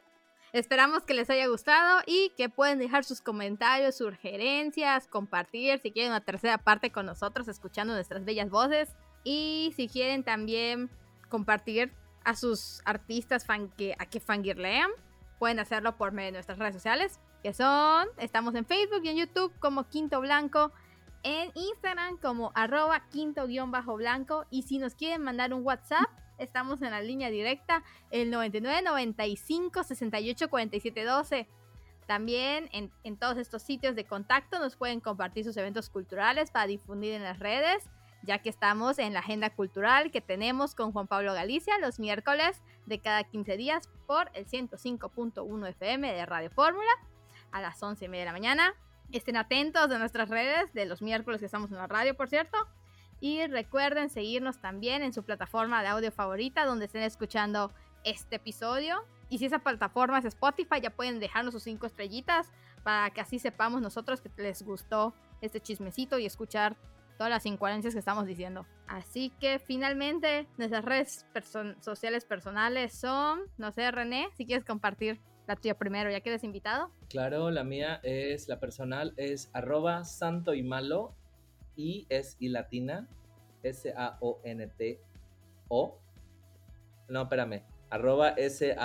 Esperamos que les haya gustado y que pueden dejar sus comentarios, sugerencias, compartir si quieren una tercera parte con nosotros escuchando nuestras bellas voces y si quieren también compartir a sus artistas fan que, a que fangirlean, pueden hacerlo por medio de nuestras redes sociales, que son, estamos en Facebook y en YouTube como Quinto Blanco, en Instagram como arroba quinto-blanco y si nos quieren mandar un WhatsApp, estamos en la línea directa el 99 95 68 47 12. También en, en todos estos sitios de contacto nos pueden compartir sus eventos culturales para difundir en las redes, ya que estamos en la agenda cultural que tenemos con Juan Pablo Galicia los miércoles de cada 15 días por el 105.1 FM de Radio Fórmula a las 11 y media de la mañana. Estén atentos de nuestras redes de los miércoles que estamos en la radio, por cierto. Y recuerden seguirnos también en su plataforma de audio favorita donde estén escuchando este episodio. Y si esa plataforma es Spotify, ya pueden dejarnos sus cinco estrellitas para que así sepamos nosotros que les gustó este chismecito y escuchar todas las incoherencias que estamos diciendo. Así que finalmente nuestras redes sociales personales son, no sé, René, si quieres compartir la tuya primero, ya que eres invitado. Claro, la mía es, la personal es arroba santo y malo y es y latina, S-A-O-N-T-O. No, espérame, arroba S-A-N-O-N-T-O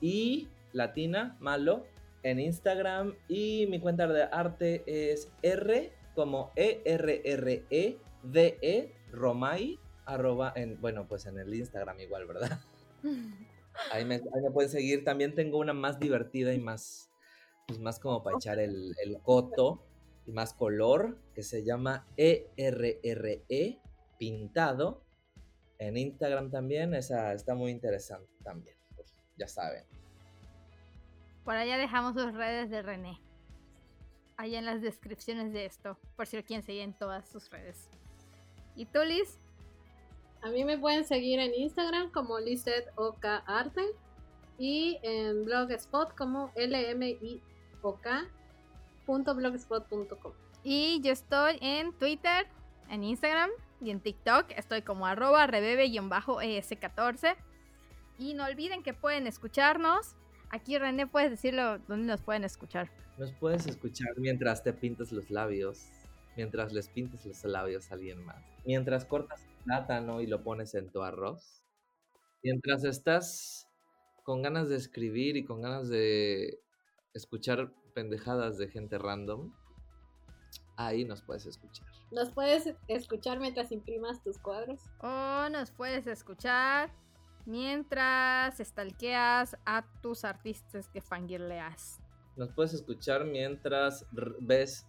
y latina, malo, en Instagram y mi cuenta de arte es R como E-R-R-E-D-E Romay arroba en, bueno, pues en el Instagram igual, ¿verdad? Ahí me, pueden seguir. También tengo una más divertida y más, pues más como para echar el, el coto y más color, que se llama ERRE e, Pintado. En Instagram también, esa está muy interesante también, pues, ya saben. Por allá dejamos las redes de René. Allá en las descripciones de esto, por si lo quieren seguir en todas sus redes. ¿Y tú, Liz? A mí me pueden seguir en Instagram como Arte y en Blogspot como lmiok.blogspot.com. Y yo estoy en Twitter, en Instagram y en TikTok. Estoy como arroba rebebe-es14. Y no olviden que pueden escucharnos Aquí, René, puedes decirlo dónde nos pueden escuchar. Nos puedes escuchar mientras te pintas los labios, mientras les pintes los labios a alguien más, mientras cortas plátano y lo pones en tu arroz, mientras estás con ganas de escribir y con ganas de escuchar pendejadas de gente random, ahí nos puedes escuchar. Nos puedes escuchar mientras imprimas tus cuadros. O nos puedes escuchar mientras stalkeas a tus artistas que fangirleas. Nos puedes escuchar mientras ves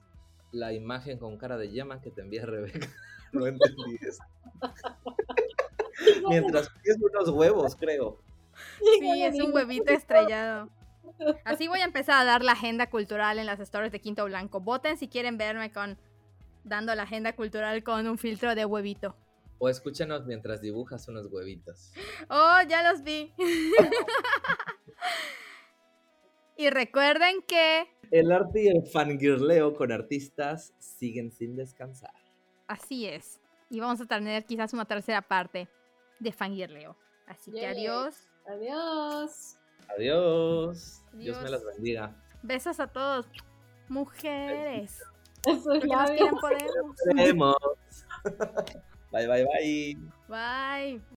la imagen con cara de llama que te envía Rebeca. no entendí eso. mientras pides unos huevos, creo. Sí, es un huevito estrellado. Así voy a empezar a dar la agenda cultural en las stories de Quinto Blanco. Voten si quieren verme con dando la agenda cultural con un filtro de huevito. O escúchanos mientras dibujas unos huevitos. Oh, ya los vi. y recuerden que... El arte y el fangirleo con artistas siguen sin descansar. Así es. Y vamos a tener quizás una tercera parte de fangirleo. Así que adiós. Adiós. Adiós. Dios me las bendiga. Besos a todos. Mujeres. Eso es. Bye, bye, bye. Bye.